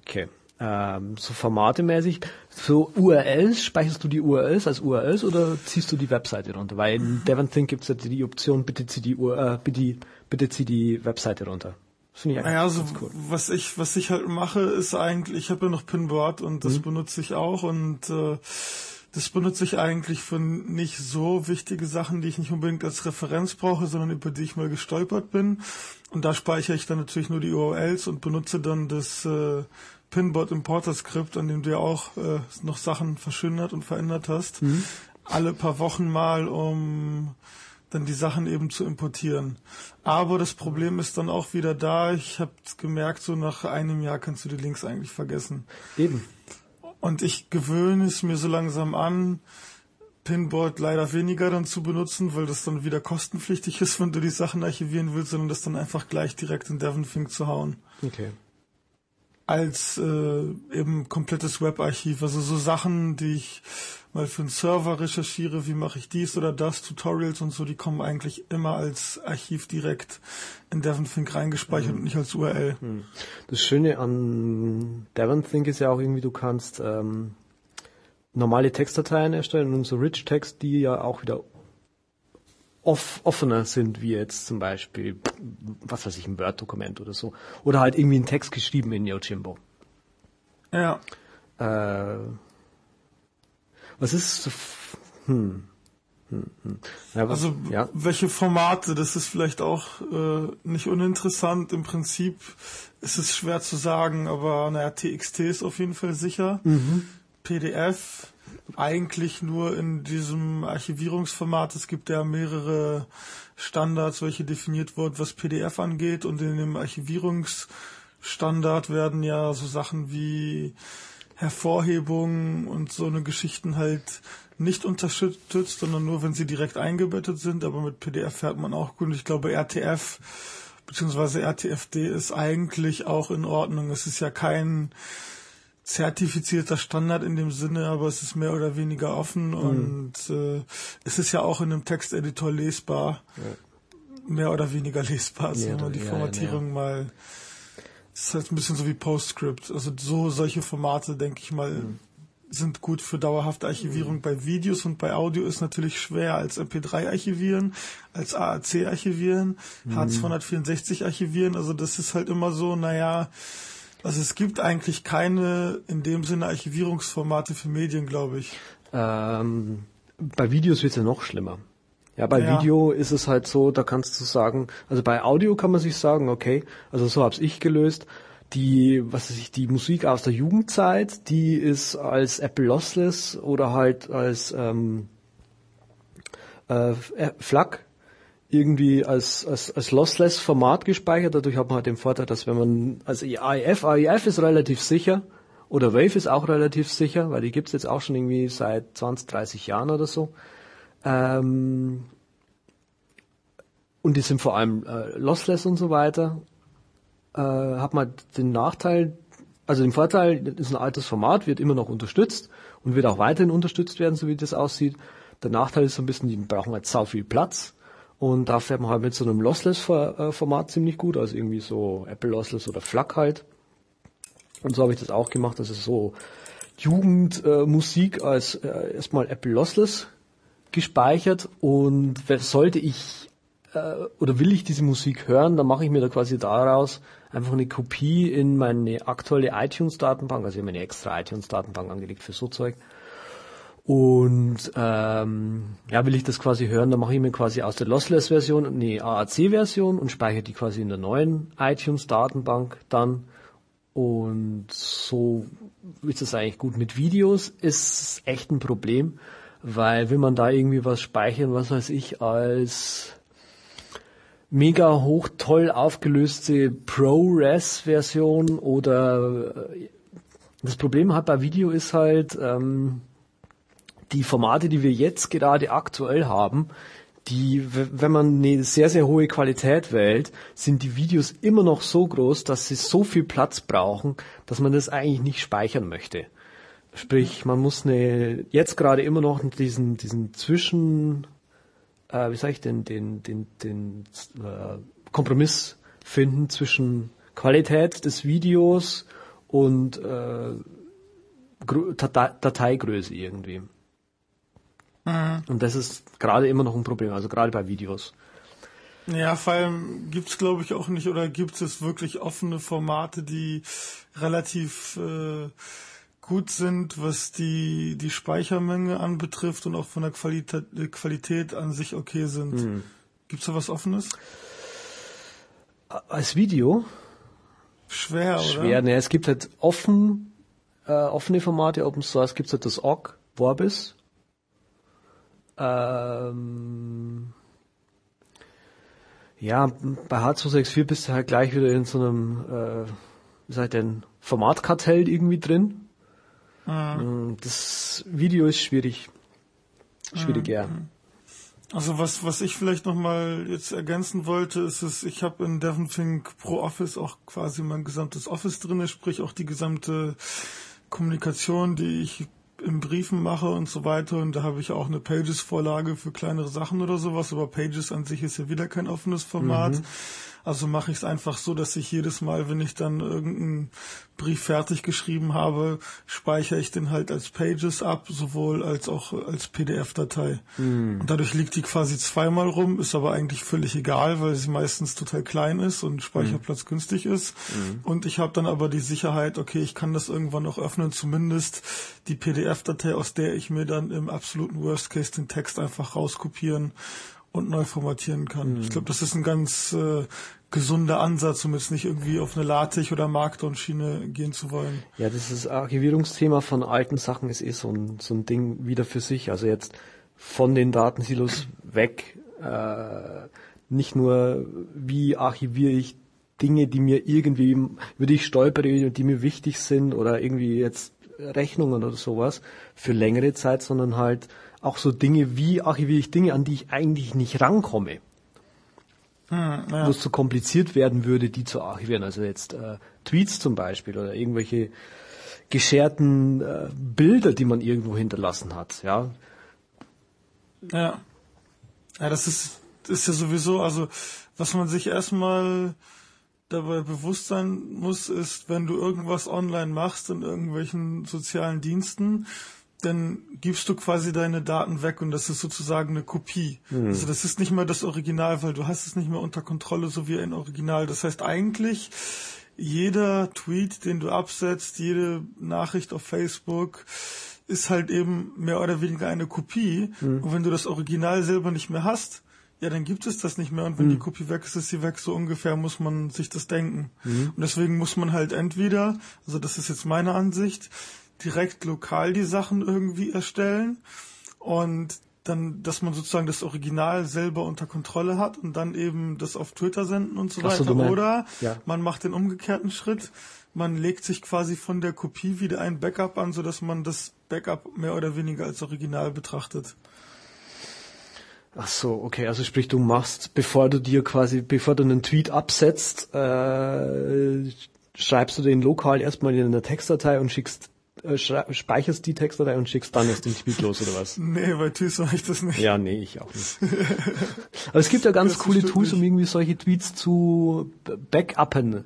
Okay ähm, so formatemäßig, so URLs, speicherst du die URLs als URLs oder ziehst du die Webseite runter? Weil in DevonThink gibt es ja die Option, bitte zieh die, äh, bitte, bitte zieh die Webseite runter. Finde ich eigentlich ja, also, cool. was ich, was ich halt mache, ist eigentlich, ich habe ja noch Pinboard und das mhm. benutze ich auch und äh, das benutze ich eigentlich für nicht so wichtige Sachen, die ich nicht unbedingt als Referenz brauche, sondern über die ich mal gestolpert bin. Und da speichere ich dann natürlich nur die URLs und benutze dann das äh, Pinbot Importer Skript, an dem du ja auch äh, noch Sachen verschönert und verändert hast, mhm. alle paar Wochen mal, um dann die Sachen eben zu importieren. Aber das Problem ist dann auch wieder da. Ich habe gemerkt, so nach einem Jahr kannst du die Links eigentlich vergessen. Eben. Und ich gewöhne es mir so langsam an, Pinboard leider weniger dann zu benutzen, weil das dann wieder kostenpflichtig ist, wenn du die Sachen archivieren willst, sondern das dann einfach gleich direkt in DevonThink zu hauen. Okay. Als äh, eben komplettes Webarchiv. Also so Sachen, die ich mal für einen Server recherchiere, wie mache ich dies oder das, Tutorials und so, die kommen eigentlich immer als Archiv direkt in DevonThink reingespeichert mhm. und nicht als URL. Mhm. Das Schöne an DevonThink ist ja auch irgendwie, du kannst ähm, normale Textdateien erstellen und so Rich Text, die ja auch wieder off offener sind, wie jetzt zum Beispiel, was weiß ich, ein Word-Dokument oder so. Oder halt irgendwie ein Text geschrieben in Yojimbo. Ja. Äh, was ist, hm, hm, hm. Ja, was, also ja. welche Formate, das ist vielleicht auch äh, nicht uninteressant. Im Prinzip ist es schwer zu sagen, aber naja, TXT ist auf jeden Fall sicher. Mhm. PDF eigentlich nur in diesem Archivierungsformat. Es gibt ja mehrere Standards, welche definiert wurden, was PDF angeht. Und in dem Archivierungsstandard werden ja so Sachen wie Hervorhebungen und so eine Geschichten halt nicht unterstützt, sondern nur, wenn sie direkt eingebettet sind. Aber mit PDF fährt man auch gut. Und ich glaube, RTF bzw. RTFD ist eigentlich auch in Ordnung. Es ist ja kein zertifizierter Standard in dem Sinne, aber es ist mehr oder weniger offen mhm. und äh, es ist ja auch in einem Texteditor lesbar. Ja. Mehr oder weniger lesbar, also ja, wenn man die Formatierung ja, mal das ist halt ein bisschen so wie PostScript. Also so solche Formate, denke ich mal, mhm. sind gut für dauerhafte Archivierung. Mhm. Bei Videos und bei Audio ist natürlich schwer als MP3 archivieren, als AAC archivieren, mhm. H264 archivieren. Also das ist halt immer so, naja, also es gibt eigentlich keine in dem Sinne Archivierungsformate für Medien, glaube ich. Ähm, bei Videos wird es ja noch schlimmer. Ja, bei ja. Video ist es halt so, da kannst du sagen, also bei Audio kann man sich sagen, okay, also so hab's ich gelöst. Die, was weiß ich, die Musik aus der Jugendzeit, die ist als Apple Lossless oder halt als ähm, äh, FLAC irgendwie als, als, als Lossless-Format gespeichert. Dadurch hat man halt den Vorteil, dass wenn man, also AIF, AIF ist relativ sicher oder Wave ist auch relativ sicher, weil die gibt's jetzt auch schon irgendwie seit 20, 30 Jahren oder so. Ähm, und die sind vor allem äh, lossless und so weiter. Äh, hat man den Nachteil, also den Vorteil, ist ein altes Format, wird immer noch unterstützt und wird auch weiterhin unterstützt werden, so wie das aussieht. Der Nachteil ist so ein bisschen, die brauchen halt sau viel Platz. Und da fährt man halt mit so einem Lossless-Format ziemlich gut, also irgendwie so Apple Lossless oder FLAC halt. Und so habe ich das auch gemacht, dass es so Jugendmusik äh, als äh, erstmal Apple Lossless gespeichert und sollte ich äh, oder will ich diese Musik hören, dann mache ich mir da quasi daraus einfach eine Kopie in meine aktuelle iTunes-Datenbank, also ich habe eine extra iTunes-Datenbank angelegt für so Zeug. Und ähm, ja, will ich das quasi hören, dann mache ich mir quasi aus der Lossless-Version eine AAC-Version und speichere die quasi in der neuen iTunes-Datenbank dann. Und so ist es eigentlich gut. Mit Videos ist echt ein Problem, weil will man da irgendwie was speichern, was weiß ich, als mega hoch toll aufgelöste ProRes-Version oder äh, das Problem halt bei Video ist halt, ähm, die Formate, die wir jetzt gerade aktuell haben, die, wenn man eine sehr, sehr hohe Qualität wählt, sind die Videos immer noch so groß, dass sie so viel Platz brauchen, dass man das eigentlich nicht speichern möchte. Sprich, man muss eine, jetzt gerade immer noch diesen, diesen Zwischen, äh, wie sage ich denn, den, den, den äh, Kompromiss finden zwischen Qualität des Videos und äh, Dateigröße irgendwie. Mhm. Und das ist gerade immer noch ein Problem, also gerade bei Videos. Ja, vor allem gibt's glaube ich auch nicht oder gibt es wirklich offene Formate, die relativ äh, gut sind, was die, die Speichermenge anbetrifft und auch von der Qualität, Qualität an sich okay sind. Hm. Gibt's da was Offenes? Als Video? Schwer, oder? Schwer, ne, es gibt halt offen, äh, offene Formate, Open Source, gibt's halt das OGG, Vorbis. Ähm, ja, bei H264 bist du halt gleich wieder in so einem, äh, wie sagt denn, Formatkartell irgendwie drin. Mhm. Das Video ist schwierig. Schwierig, mhm. ja. Also was, was ich vielleicht nochmal jetzt ergänzen wollte, ist es, ich habe in DevonThink Pro Office auch quasi mein gesamtes Office drinne, sprich auch die gesamte Kommunikation, die ich im Briefen mache und so weiter. Und da habe ich auch eine Pages-Vorlage für kleinere Sachen oder sowas. Aber Pages an sich ist ja wieder kein offenes Format. Mhm. Also mache ich es einfach so, dass ich jedes Mal, wenn ich dann irgendeinen Brief fertig geschrieben habe, speichere ich den halt als Pages ab, sowohl als auch als PDF-Datei. Mm. Und dadurch liegt die quasi zweimal rum, ist aber eigentlich völlig egal, weil sie meistens total klein ist und Speicherplatz mm. günstig ist. Mm. Und ich habe dann aber die Sicherheit, okay, ich kann das irgendwann auch öffnen, zumindest die PDF-Datei, aus der ich mir dann im absoluten Worst Case den Text einfach rauskopieren und neu formatieren kann. Mhm. Ich glaube, das ist ein ganz äh, gesunder Ansatz, um jetzt nicht irgendwie auf eine LaTeX oder Markdown-Schiene gehen zu wollen. Ja, dieses Archivierungsthema von alten Sachen ist eh so ein, so ein Ding wieder für sich. Also jetzt von den Datensilos weg, äh, nicht nur wie archiviere ich Dinge, die mir irgendwie, über die ich stolpere, die mir wichtig sind oder irgendwie jetzt Rechnungen oder sowas für längere Zeit, sondern halt auch so Dinge, wie archiviere ich Dinge, an die ich eigentlich nicht rankomme. Hm, ja. Wo es zu kompliziert werden würde, die zu archivieren. Also jetzt äh, Tweets zum Beispiel oder irgendwelche gescherten äh, Bilder, die man irgendwo hinterlassen hat. Ja. Ja. Ja, das ist, das ist ja sowieso, also was man sich erstmal dabei bewusst sein muss, ist, wenn du irgendwas online machst in irgendwelchen sozialen Diensten, dann gibst du quasi deine Daten weg und das ist sozusagen eine Kopie. Mhm. Also das ist nicht mehr das Original, weil du hast es nicht mehr unter Kontrolle, so wie ein Original. Das heißt eigentlich, jeder Tweet, den du absetzt, jede Nachricht auf Facebook, ist halt eben mehr oder weniger eine Kopie. Mhm. Und wenn du das Original selber nicht mehr hast, ja, dann gibt es das nicht mehr. Und wenn mhm. die Kopie weg ist, ist sie weg. So ungefähr muss man sich das denken. Mhm. Und deswegen muss man halt entweder, also das ist jetzt meine Ansicht, direkt lokal die Sachen irgendwie erstellen und dann, dass man sozusagen das Original selber unter Kontrolle hat und dann eben das auf Twitter senden und so weiter. So, Oder ja. man macht den umgekehrten Schritt, man legt sich quasi von der Kopie wieder ein Backup an, so dass man das Backup mehr oder weniger als Original betrachtet. Ach so, okay, also sprich, du machst, bevor du dir quasi, bevor du einen Tweet absetzt, äh, schreibst du den lokal erstmal in einer Textdatei und schickst äh, speicherst die Textdatei und schickst dann erst den Tweet los oder was? Nee, bei Tweets mache ich das nicht. Ja, nee, ich auch nicht. Aber es gibt ja ganz das coole Tools, um irgendwie solche Tweets zu backuppen.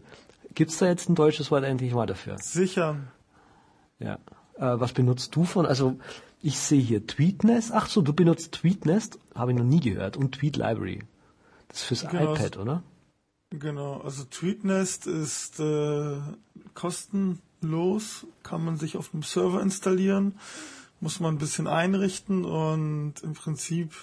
Gibt's da jetzt ein deutsches Wort endlich mal dafür? Sicher. Ja. Äh, was benutzt du von? Also ich sehe hier Tweetnest. Ach so, du benutzt Tweetnest? Habe ich noch nie gehört. Und Tweet Library. Das ist fürs genau. iPad, oder? Genau. Also Tweetnest ist äh, kosten los, kann man sich auf dem Server installieren, muss man ein bisschen einrichten und im Prinzip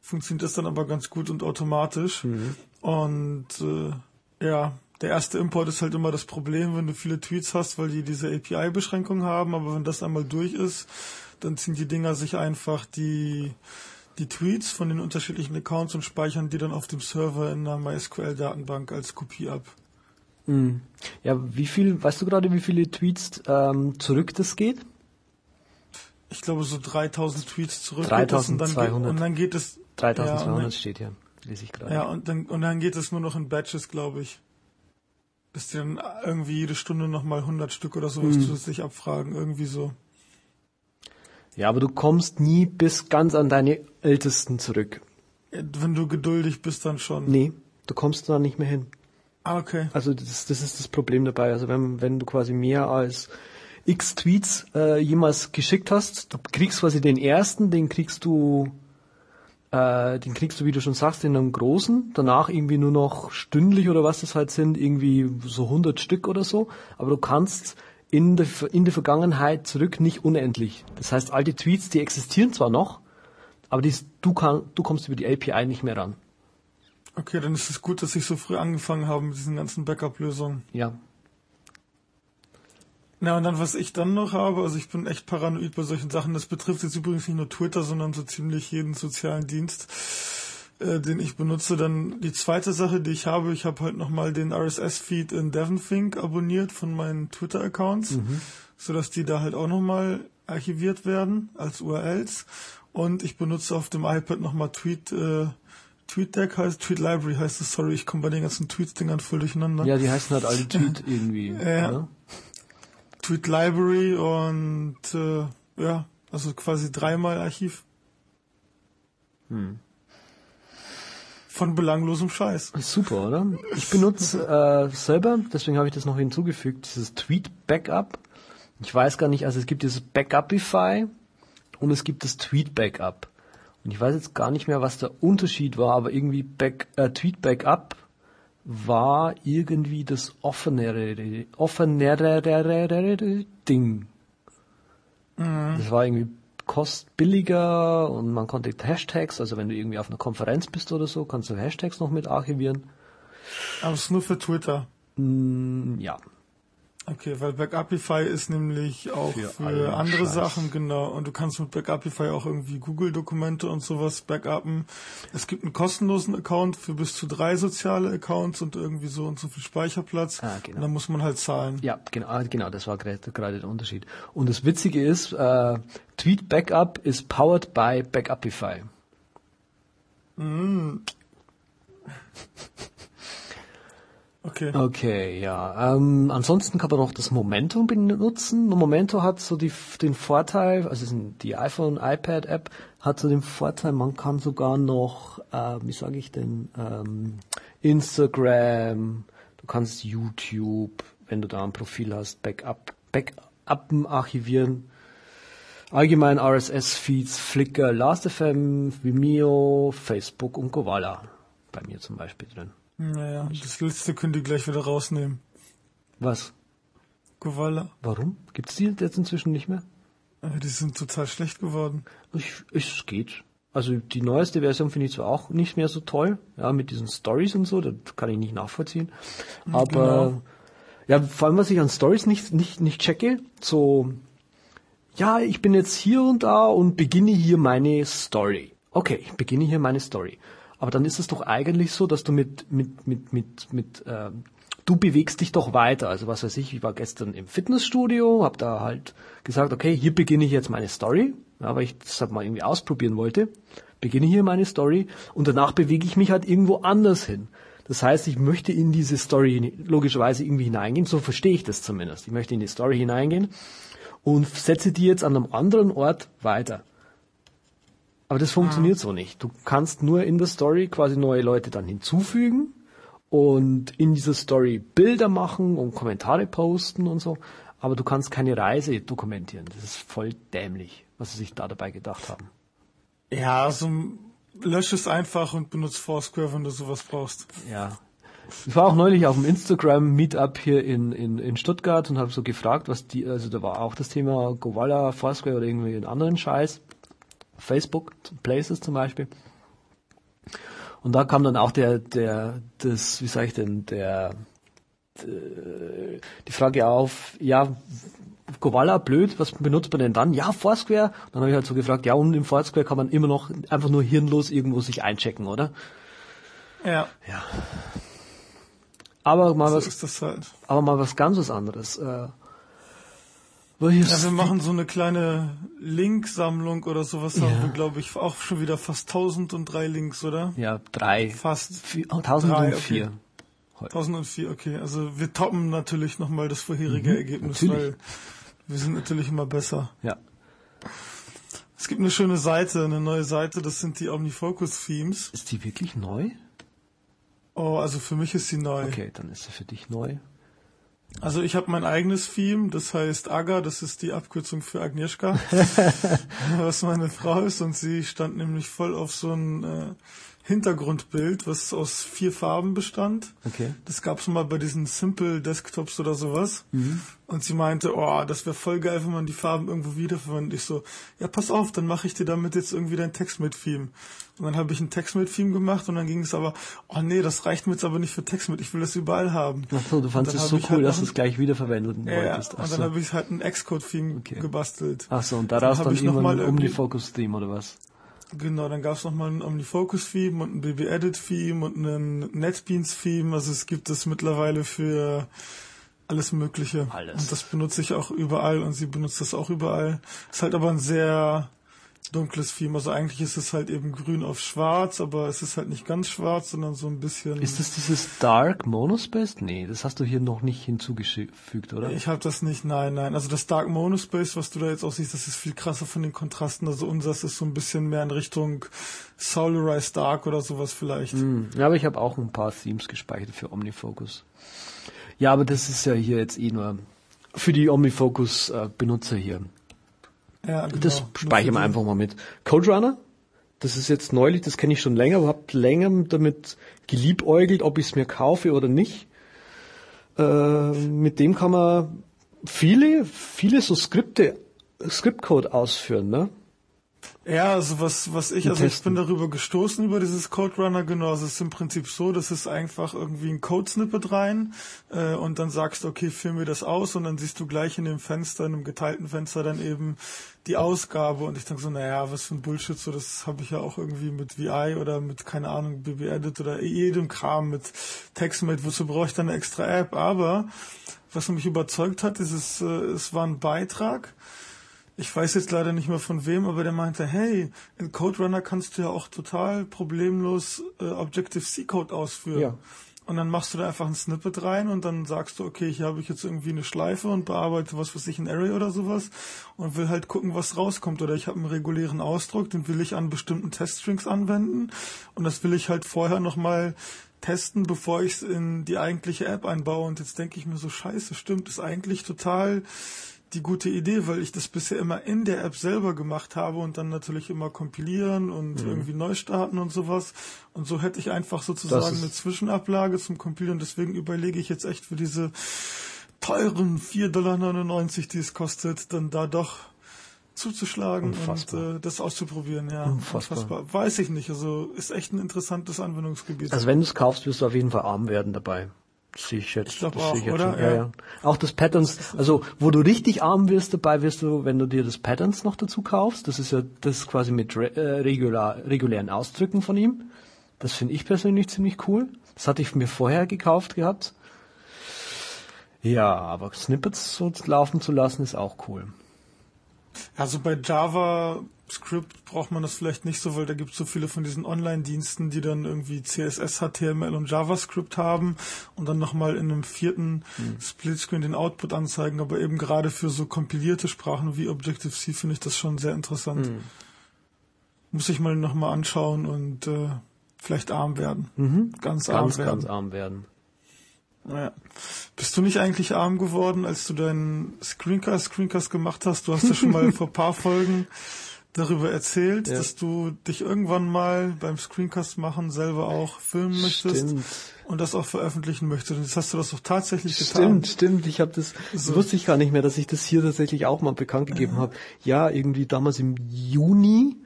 funktioniert das dann aber ganz gut und automatisch. Mhm. Und äh, ja, der erste Import ist halt immer das Problem, wenn du viele Tweets hast, weil die diese API-Beschränkung haben, aber wenn das einmal durch ist, dann ziehen die Dinger sich einfach die die Tweets von den unterschiedlichen Accounts und speichern die dann auf dem Server in einer MySQL-Datenbank als Kopie ab. Mhm. Ja, wie viel, weißt du gerade, wie viele Tweets ähm, zurück das geht? Ich glaube so 3000 Tweets zurück. 3200. Und dann geht es. 3200 ja, steht hier, lese ich gerade. Ja, und dann, und dann geht es nur noch in Batches, glaube ich. Dass die dann irgendwie jede Stunde nochmal 100 Stück oder sowas mhm. zusätzlich abfragen, irgendwie so. Ja, aber du kommst nie bis ganz an deine Ältesten zurück. Wenn du geduldig bist, dann schon. Nee, du kommst da nicht mehr hin. Ah, okay. Also das, das ist das Problem dabei. Also wenn, wenn du quasi mehr als x Tweets äh, jemals geschickt hast, du kriegst quasi den ersten, den kriegst du, äh, den kriegst du, wie du schon sagst, in einem großen, danach irgendwie nur noch stündlich oder was das halt sind, irgendwie so 100 Stück oder so, aber du kannst in der, in der Vergangenheit zurück nicht unendlich. Das heißt, alte Tweets, die existieren zwar noch, aber die, du, kann, du kommst über die API nicht mehr ran. Okay, dann ist es gut, dass ich so früh angefangen habe mit diesen ganzen Backup-Lösungen. Ja. Na, und dann, was ich dann noch habe, also ich bin echt paranoid bei solchen Sachen. Das betrifft jetzt übrigens nicht nur Twitter, sondern so ziemlich jeden sozialen Dienst. äh, den ich benutze. Dann die zweite Sache, die ich habe, ich habe halt nochmal den RSS-Feed in DevonThink abonniert von meinen Twitter-Accounts, mhm. sodass die da halt auch nochmal archiviert werden als URLs. Und ich benutze auf dem iPad nochmal Tweet, äh, TweetDeck heißt, Tweet Library heißt es, sorry, ich komme bei den ganzen Tweets-Dingern voll durcheinander. Ja, die heißen halt alle Tweet irgendwie. Ja. Ne? Tweet Library und äh, ja, also quasi dreimal Archiv. Hm. Von belanglosem Scheiß. Super, oder? Ich benutze äh, selber, deswegen habe ich das noch hinzugefügt, dieses Tweet Backup. Ich weiß gar nicht, also es gibt dieses Backupify und es gibt das Tweet Backup. Und ich weiß jetzt gar nicht mehr, was der Unterschied war, aber irgendwie Back, äh, Tweet Backup war irgendwie das offenere, offenere Ding. Mhm. Das war irgendwie kostbilliger und man konnte Hashtags, also wenn du irgendwie auf einer Konferenz bist oder so, kannst du Hashtags noch mit archivieren. Aber es ist nur für Twitter. Mm, ja, Okay, weil Backupify ist nämlich auch für, für andere Scheiß. Sachen, genau. Und du kannst mit Backupify auch irgendwie Google-Dokumente und sowas backuppen. Es gibt einen kostenlosen Account für bis zu drei soziale Accounts und irgendwie so und so viel Speicherplatz. Ah, genau. Und dann muss man halt zahlen. Ja, genau, genau, das war gerade der Unterschied. Und das Witzige ist, äh, Tweet Backup ist powered by Backupify. Mm. Okay. Okay, ja. Ähm, ansonsten kann man noch das Momentum benutzen. Momentum hat so die, den Vorteil, also die iPhone, iPad App hat so den Vorteil, man kann sogar noch, äh, wie sage ich denn, ähm, Instagram, du kannst YouTube, wenn du da ein Profil hast, Backup, Backuppen archivieren. Allgemein RSS-Feeds, Flickr, Last.fm, Vimeo, Facebook und Govala. Bei mir zum Beispiel drin. Naja, das letzte könnt ihr gleich wieder rausnehmen. Was? Kovala. Warum? Gibt's die jetzt inzwischen nicht mehr? Aber die sind total schlecht geworden. Ich, es geht. Also die neueste Version finde ich zwar auch nicht mehr so toll, ja, mit diesen Stories und so, das kann ich nicht nachvollziehen. Aber genau. ja, vor allem was ich an Stories nicht, nicht, nicht checke, so, ja, ich bin jetzt hier und da und beginne hier meine Story. Okay, ich beginne hier meine Story. Aber dann ist es doch eigentlich so, dass du mit, mit, mit, mit, mit äh, du bewegst dich doch weiter. Also was weiß ich, ich war gestern im Fitnessstudio, habe da halt gesagt, okay, hier beginne ich jetzt meine Story, ja, weil ich das halt mal irgendwie ausprobieren wollte. Beginne hier meine Story und danach bewege ich mich halt irgendwo anders hin. Das heißt, ich möchte in diese Story logischerweise irgendwie hineingehen, so verstehe ich das zumindest. Ich möchte in die Story hineingehen und setze die jetzt an einem anderen Ort weiter. Aber das funktioniert ah. so nicht. Du kannst nur in der Story quasi neue Leute dann hinzufügen und in dieser Story Bilder machen und Kommentare posten und so. Aber du kannst keine Reise dokumentieren. Das ist voll dämlich, was sie sich da dabei gedacht haben. Ja, also lösch es einfach und benutze Foursquare, wenn du sowas brauchst. Ja. Ich war auch neulich auf dem Instagram Meetup hier in, in, in Stuttgart und habe so gefragt, was die, also da war auch das Thema Govala, Foursquare oder irgendwie einen anderen Scheiß. Facebook Places zum Beispiel. Und da kam dann auch der, der, das, wie sage ich denn, der, die Frage auf, ja, Kovala, blöd, was benutzt man denn dann? Ja, Foursquare. Dann habe ich halt so gefragt, ja, und im Foursquare kann man immer noch einfach nur hirnlos irgendwo sich einchecken, oder? Ja. Ja. Aber mal so was, halt. aber mal was ganz was anderes. Äh, ja, wir machen so eine kleine Linksammlung oder sowas ja. haben wir, glaube ich, auch schon wieder fast 1003 Links, oder? Ja, drei. Fast. Vier, oh, 1004. Okay. 1004, okay. Also wir toppen natürlich nochmal das vorherige mhm, Ergebnis, natürlich. weil wir sind natürlich immer besser. Ja. Es gibt eine schöne Seite, eine neue Seite, das sind die Omnifocus Themes. Ist die wirklich neu? Oh, also für mich ist sie neu. Okay, dann ist sie für dich neu. Also ich habe mein eigenes Theme, das heißt Aga, das ist die Abkürzung für Agnieszka, was meine Frau ist. Und sie stand nämlich voll auf so ein äh, Hintergrundbild, was aus vier Farben bestand. Okay. Das gab's mal bei diesen Simple Desktops oder sowas. Mhm. Und sie meinte, oh, das wäre voll geil, wenn man die Farben irgendwo wiederverwendet. Ich so, ja, pass auf, dann mache ich dir damit jetzt irgendwie dein Text mit Theme. Und dann habe ich ein Text mit Theme gemacht und dann ging es aber, oh nee, das reicht mir jetzt aber nicht für Text mit, ich will das überall haben. Ach so, du fandest es so cool, halt dass du es gleich wiederverwendet ja, wolltest. Ach und dann so. habe ich halt ein Xcode-Theme okay. gebastelt. Ach so, und daraus dann, dann irgendwann ein Omnifocus-Theme oder was? Genau, dann gab es nochmal ein OmniFocus-Theme und ein BB-Edit-Theme und ein NetBeans-Theme. Also es gibt es mittlerweile für alles Mögliche. Alles. Und das benutze ich auch überall und sie benutzt das auch überall. Ist halt aber ein sehr dunkles Theme. Also eigentlich ist es halt eben grün auf schwarz, aber es ist halt nicht ganz schwarz, sondern so ein bisschen. Ist das dieses Dark Monospace? Nee, das hast du hier noch nicht hinzugefügt, oder? Ich habe das nicht, nein, nein. Also das Dark Monospace, was du da jetzt auch siehst, das ist viel krasser von den Kontrasten. Also unseres ist so ein bisschen mehr in Richtung Solarized Dark oder sowas vielleicht. Hm. Ja, aber ich habe auch ein paar Themes gespeichert für OmniFocus. Ja, aber das ist ja hier jetzt eh nur für die OmniFocus-Benutzer hier. Ja, genau. Das speichern wir einfach mal mit. Code Runner, das ist jetzt neulich, das kenne ich schon länger, aber habe länger damit geliebäugelt, ob ich es mir kaufe oder nicht. Äh, mit dem kann man viele, viele so Skripte, Scriptcode ausführen, ne? Ja, also was, was ich, also ich bin darüber gestoßen über dieses Code Runner, genau. Also es ist im Prinzip so, das ist einfach irgendwie ein Code-Snippet rein äh, und dann sagst du, okay, führ mir das aus und dann siehst du gleich in dem Fenster, in einem geteilten Fenster dann eben die Ausgabe und ich denke so, naja, was für ein Bullshit, so das habe ich ja auch irgendwie mit VI oder mit, keine Ahnung, BB-Edit oder jedem Kram mit TextMate, wozu brauche ich dann eine extra App? Aber was mich überzeugt hat, ist es, äh, es war ein Beitrag, ich weiß jetzt leider nicht mehr von wem, aber der meinte, hey, in Code Runner kannst du ja auch total problemlos äh, Objective-C-Code ausführen. Ja. Und dann machst du da einfach ein Snippet rein und dann sagst du, okay, hier habe ich jetzt irgendwie eine Schleife und bearbeite was weiß ich, ein Array oder sowas und will halt gucken, was rauskommt. Oder ich habe einen regulären Ausdruck, den will ich an bestimmten Teststrings anwenden und das will ich halt vorher nochmal testen, bevor ich es in die eigentliche App einbaue. Und jetzt denke ich mir so, scheiße, stimmt, ist eigentlich total die gute Idee, weil ich das bisher immer in der App selber gemacht habe und dann natürlich immer kompilieren und Mhm. irgendwie neu starten und sowas. Und so hätte ich einfach sozusagen eine Zwischenablage zum Kompilieren. Deswegen überlege ich jetzt echt für diese teuren 4,99 Dollar, die es kostet, dann da doch zuzuschlagen Unfassbar. und äh, das auszuprobieren. Ja, Unfassbar. Weiß ich nicht. Also ist echt ein interessantes Anwendungsgebiet. Also wenn du es kaufst, wirst du auf jeden Fall arm werden dabei. Das sehe ich jetzt. Das auch, sehe ich jetzt oder? schon. Ja, Ja. Auch das Patterns, also wo du richtig arm wirst dabei, wirst du, wenn du dir das Patterns noch dazu kaufst. Das ist ja das ist quasi mit äh, regular, regulären Ausdrücken von ihm. Das finde ich persönlich ziemlich cool. Das hatte ich mir vorher gekauft gehabt. Ja, aber Snippets so laufen zu lassen ist auch cool. Also bei JavaScript braucht man das vielleicht nicht so, weil da gibt es so viele von diesen Online-Diensten, die dann irgendwie CSS, HTML und JavaScript haben und dann nochmal in einem vierten Splitscreen den Output anzeigen. Aber eben gerade für so kompilierte Sprachen wie Objective-C finde ich das schon sehr interessant. Muss ich mal nochmal anschauen und äh, vielleicht arm werden. Ganz arm Ganz, werden. ganz arm werden. Ja. Bist du nicht eigentlich arm geworden, als du deinen Screencast, Screencast gemacht hast? Du hast ja schon mal vor ein paar Folgen darüber erzählt, Ja. dass du dich irgendwann mal beim Screencast machen selber auch filmen möchtest Stimmt. und das auch veröffentlichen möchtest. Und jetzt hast du das auch tatsächlich getan. Stimmt, stimmt. Ich habe das, das So. wusste ich gar nicht mehr, dass ich das hier tatsächlich auch mal bekannt gegeben habe. Ja, irgendwie damals im Juni,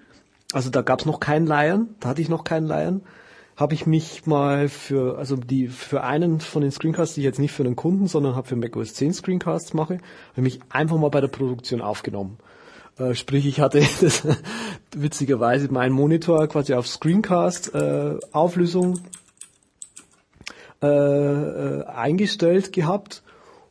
also da gab's noch keinen Lion, da hatte ich noch keinen Lion, habe ich mich mal für, also die für einen von den Screencasts, die ich jetzt nicht für einen Kunden, sondern habe für macOS 10 Screencasts mache, habe ich mich einfach mal bei der Produktion aufgenommen. Äh, sprich, ich hatte das, witzigerweise meinen Monitor quasi auf Screencast äh, Auflösung äh, äh, eingestellt gehabt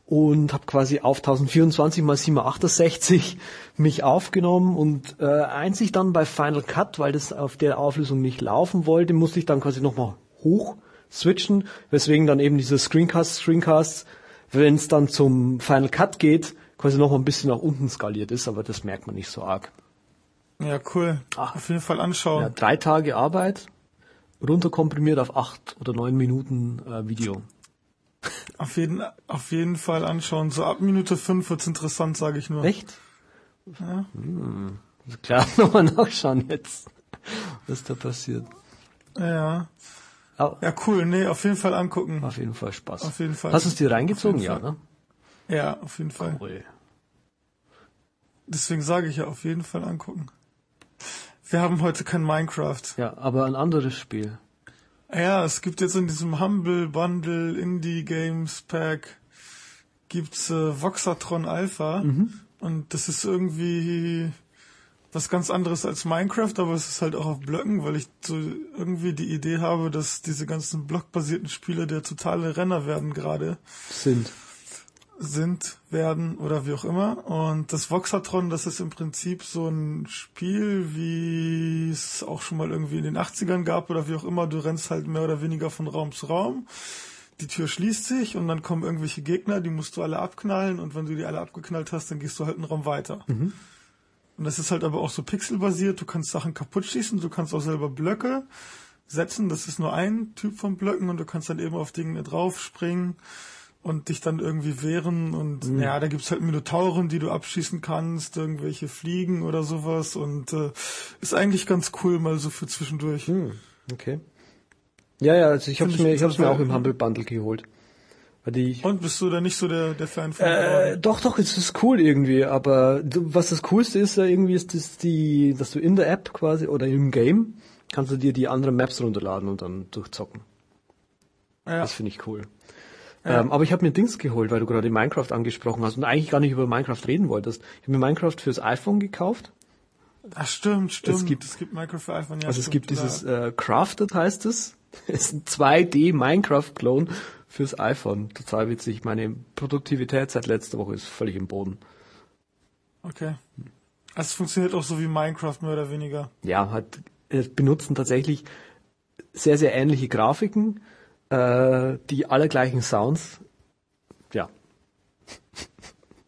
und habe quasi auf 1024 mal 768 mich aufgenommen und äh, einzig dann bei Final Cut, weil das auf der Auflösung nicht laufen wollte, musste ich dann quasi nochmal hoch switchen, weswegen dann eben diese Screencast, Screencasts, wenn es dann zum Final Cut geht, quasi noch mal ein bisschen nach unten skaliert ist, aber das merkt man nicht so arg. Ja, cool. Ach. Auf jeden Fall anschauen. Ja, drei Tage Arbeit, runterkomprimiert auf acht oder neun Minuten äh, Video. Auf, jeden, auf jeden Fall anschauen. So ab Minute 5 wird's interessant, sage ich nur. Echt? Ja. Hm. Also klar, nochmal nachschauen jetzt, was da passiert. Ja. Ja, cool. Nee, auf jeden Fall angucken. auf jeden Fall Spaß. Auf jeden Fall. Hast du es dir reingezogen? Ja, ne? Ja, auf jeden Fall. Cool. Deswegen sage ich ja, auf jeden Fall angucken. Wir haben heute kein Minecraft. Ja, aber ein anderes Spiel. Ja, es gibt jetzt in diesem Humble Bundle Indie Games Pack gibt's äh, Voxatron Alpha Mhm. und das ist irgendwie was ganz anderes als Minecraft, aber es ist halt auch auf Blöcken, weil ich so irgendwie die Idee habe, dass diese ganzen blockbasierten Spiele der totale Renner werden gerade. Sind. Sind, werden oder wie auch immer. Und das Voxatron, das ist im Prinzip so ein Spiel, wie es auch schon mal irgendwie in den 80ern gab oder wie auch immer. Du rennst halt mehr oder weniger von Raum zu Raum die Tür schließt sich und dann kommen irgendwelche Gegner, die musst du alle abknallen und wenn du die alle abgeknallt hast, dann gehst du halt einen Raum weiter. Mhm. Und das ist halt aber auch so pixelbasiert. Du kannst Sachen kaputt schießen, du kannst auch selber Blöcke setzen. Das ist nur ein Typ von Blöcken und du kannst dann eben auf Dinge draufspringen und dich dann irgendwie wehren. Und mhm. ja, da gibt's halt Minotauren, die du abschießen kannst, irgendwelche Fliegen oder sowas. Und äh, ist eigentlich ganz cool mal so für zwischendurch. Mhm. Okay. Ja, ja, also ich habe es mir, ich hab's mir auch im Humble Bundle geholt. Die, und bist du da nicht so der, der Fan von? Äh, doch, doch, es ist cool irgendwie, aber du, was das Coolste ist ja irgendwie, ist das die, dass du in der App quasi oder im Game kannst du dir die anderen Maps runterladen und dann durchzocken. Ja. Das finde ich cool. Ja. Ähm, aber ich habe mir Dings geholt, weil du gerade Minecraft angesprochen hast und eigentlich gar nicht über Minecraft reden wolltest. Ich habe mir Minecraft fürs iPhone gekauft. Ach stimmt, stimmt. Es gibt, es gibt Minecraft für iPhone. Ja, also es gibt dieses äh, Crafted heißt es. Es ist ein 2D Minecraft-Clone fürs iPhone. Total witzig. Meine Produktivität seit letzter Woche ist völlig im Boden. Okay. Also es funktioniert auch so wie Minecraft mehr oder weniger. Ja, hat, benutzen tatsächlich sehr, sehr ähnliche Grafiken, äh, die alle gleichen Sounds. Ja.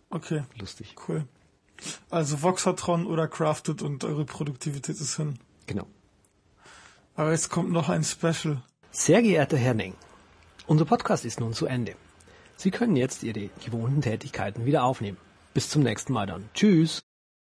Okay. Lustig. Cool. Also Voxatron oder Crafted und eure Produktivität ist hin. Genau. Aber jetzt kommt noch ein Special. Sehr geehrter Herr Neng, unser Podcast ist nun zu Ende. Sie können jetzt Ihre gewohnten Tätigkeiten wieder aufnehmen. Bis zum nächsten Mal dann. Tschüss.